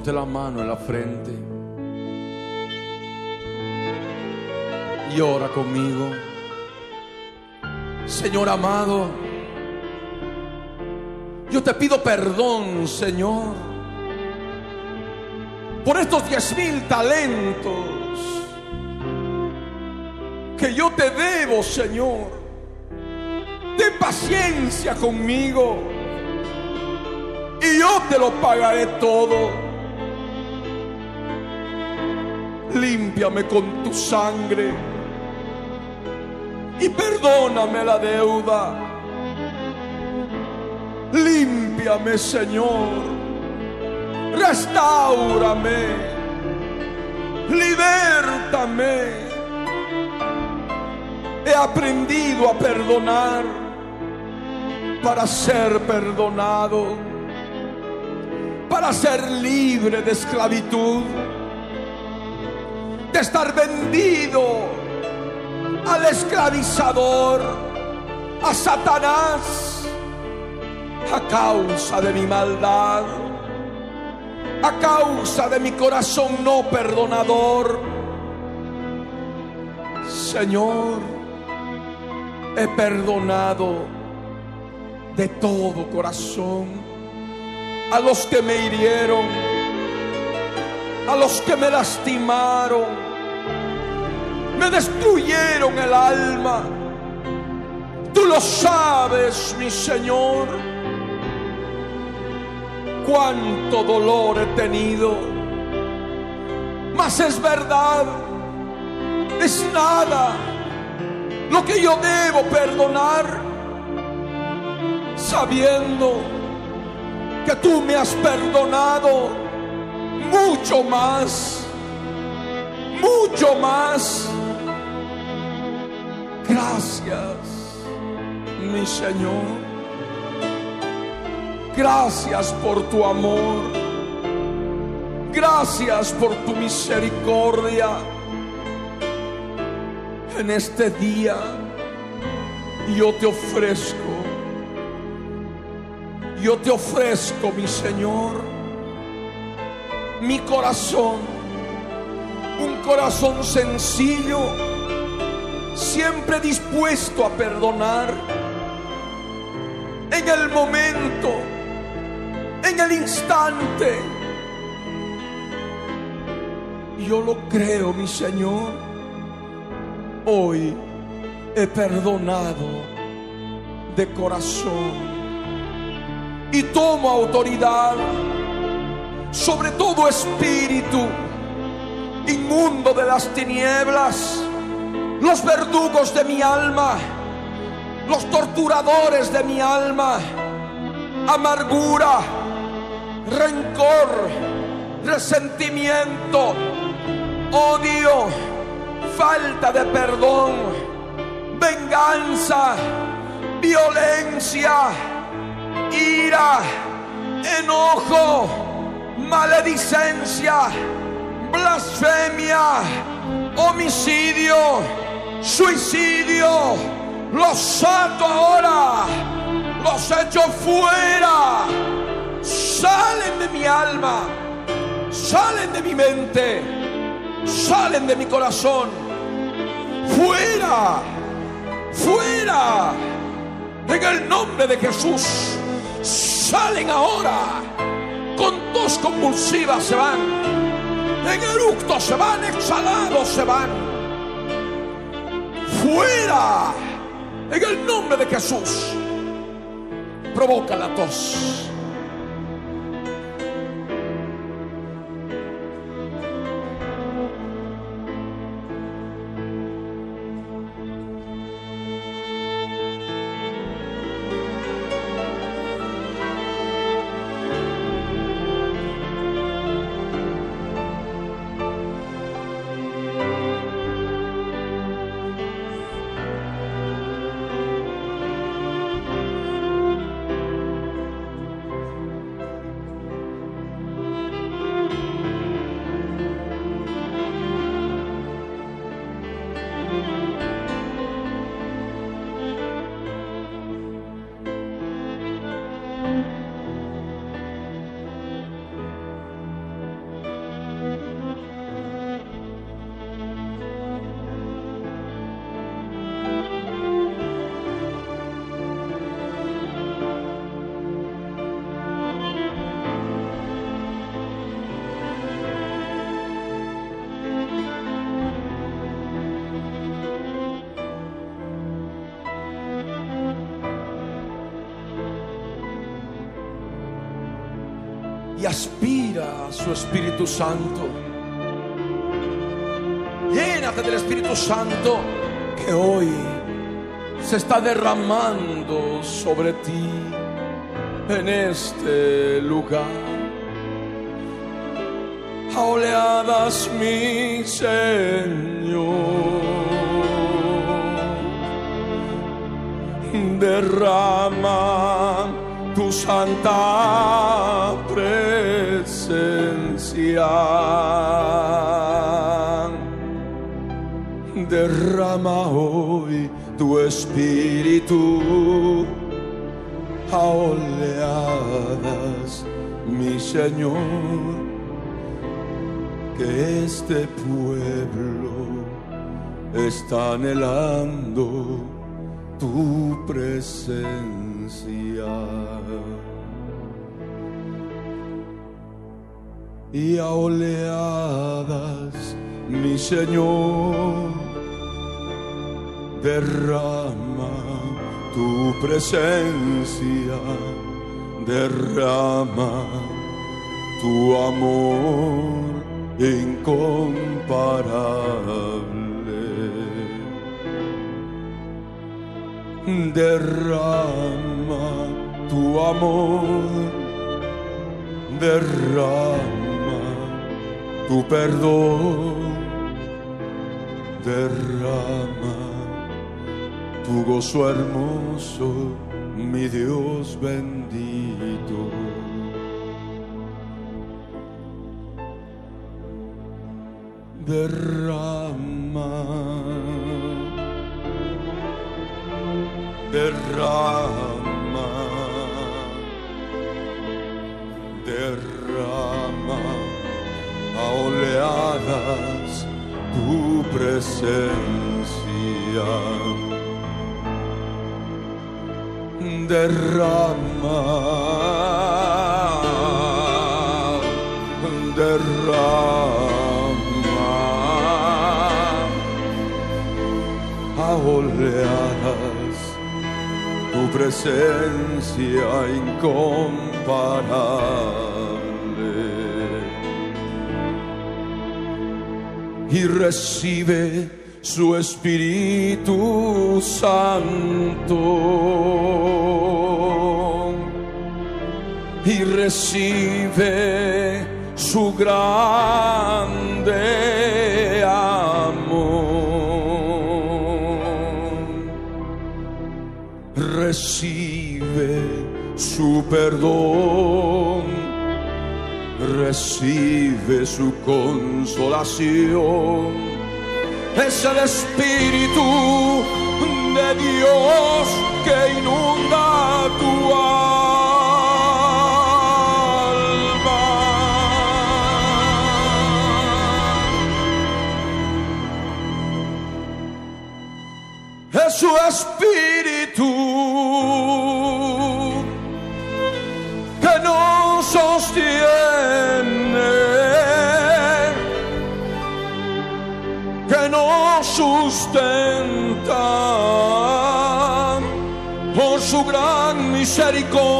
Ponte la mano en la frente y ora conmigo. Señor amado, yo te pido perdón, Señor, por estos diez mil talentos que yo te debo, Señor. Ten paciencia conmigo y yo te lo pagaré todo. Límpiame con tu sangre y perdóname la deuda. Límpiame, Señor. Restaurame. Libértame. He aprendido a perdonar para ser perdonado, para ser libre de esclavitud de estar vendido al esclavizador, a Satanás, a causa de mi maldad, a causa de mi corazón no perdonador. Señor, he perdonado de todo corazón a los que me hirieron a los que me lastimaron, me destruyeron el alma. Tú lo sabes, mi Señor, cuánto dolor he tenido. Mas es verdad, es nada lo que yo debo perdonar, sabiendo que tú me has perdonado mucho más, mucho más. Gracias, mi Señor. Gracias por tu amor. Gracias por tu misericordia. En este día yo te ofrezco, yo te ofrezco, mi Señor, mi corazón, un corazón sencillo, siempre dispuesto a perdonar en el momento, en el instante. Yo lo creo, mi Señor. Hoy he perdonado de corazón y tomo autoridad sobre todo espíritu inmundo de las tinieblas, los verdugos de mi alma, los torturadores de mi alma, amargura, rencor, resentimiento, odio, falta de perdón, venganza, violencia, ira, enojo, maledicencia, blasfemia, homicidio, suicidio. Los ato ahora, los echo fuera. Salen de mi alma, salen de mi mente, salen de mi corazón. Fuera, fuera. En el nombre de Jesús, salen ahora. Con tos convulsivas se van. En eructos se van, exhalados se van. Fuera. En el nombre de Jesús. Provoca la tos. Y aspira a su Espíritu Santo. Llénate del Espíritu Santo que hoy se está derramando sobre ti en este lugar. A oleadas, mi Señor, derrama santa presencia. Derrama hoy tu espíritu a oleadas, mi Señor, que este pueblo está anhelando tu presencia. Y a oleadas, mi Señor, derrama tu presencia, derrama tu amor incomparable. Derrama tu amor, derrama tu perdón, derrama tu gozo hermoso, mi Dios bendito. Derrama, derrama, derrama a oleadas tu presencia. Derrama, derrama a oleadas tu presencia incomparable y recibe su Espíritu Santo y recibe su grande amor. Recibe su perdón, recibe su consolación es el Espíritu de Dios que inunda tu alma. Es su Espíritu misericordia.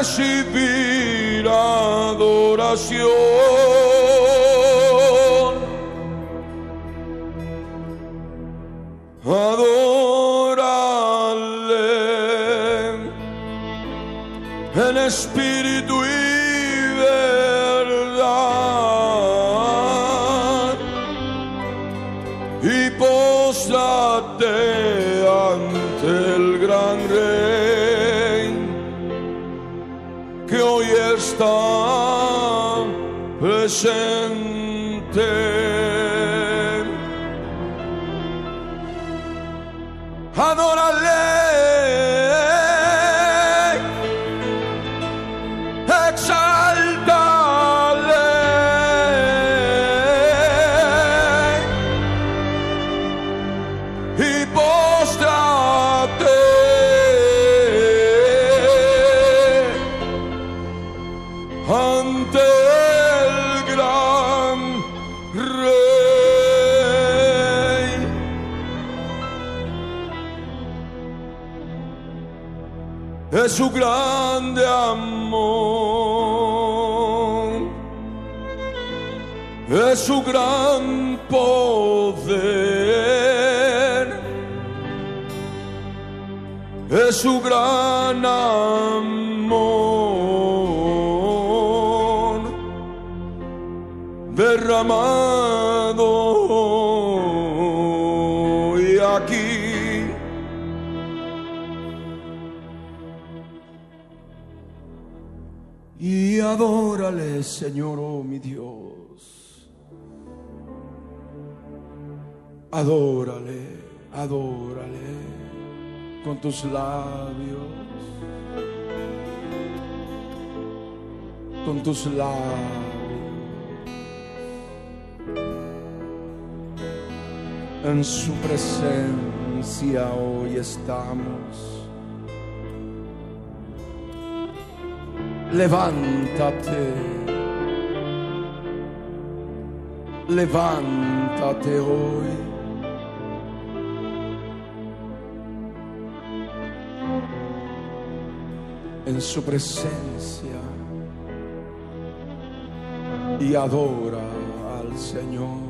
Recibir adoración. Adórale en espíritu está presente. Su grande amor, es su gran poder. Es su gran amor. Derramado Adórale, Señor, oh mi Dios. Adórale, adórale con tus labios. Con tus labios. En su presencia hoy estamos. Levántate, levántate hoy. En su presencia y adora al Señor.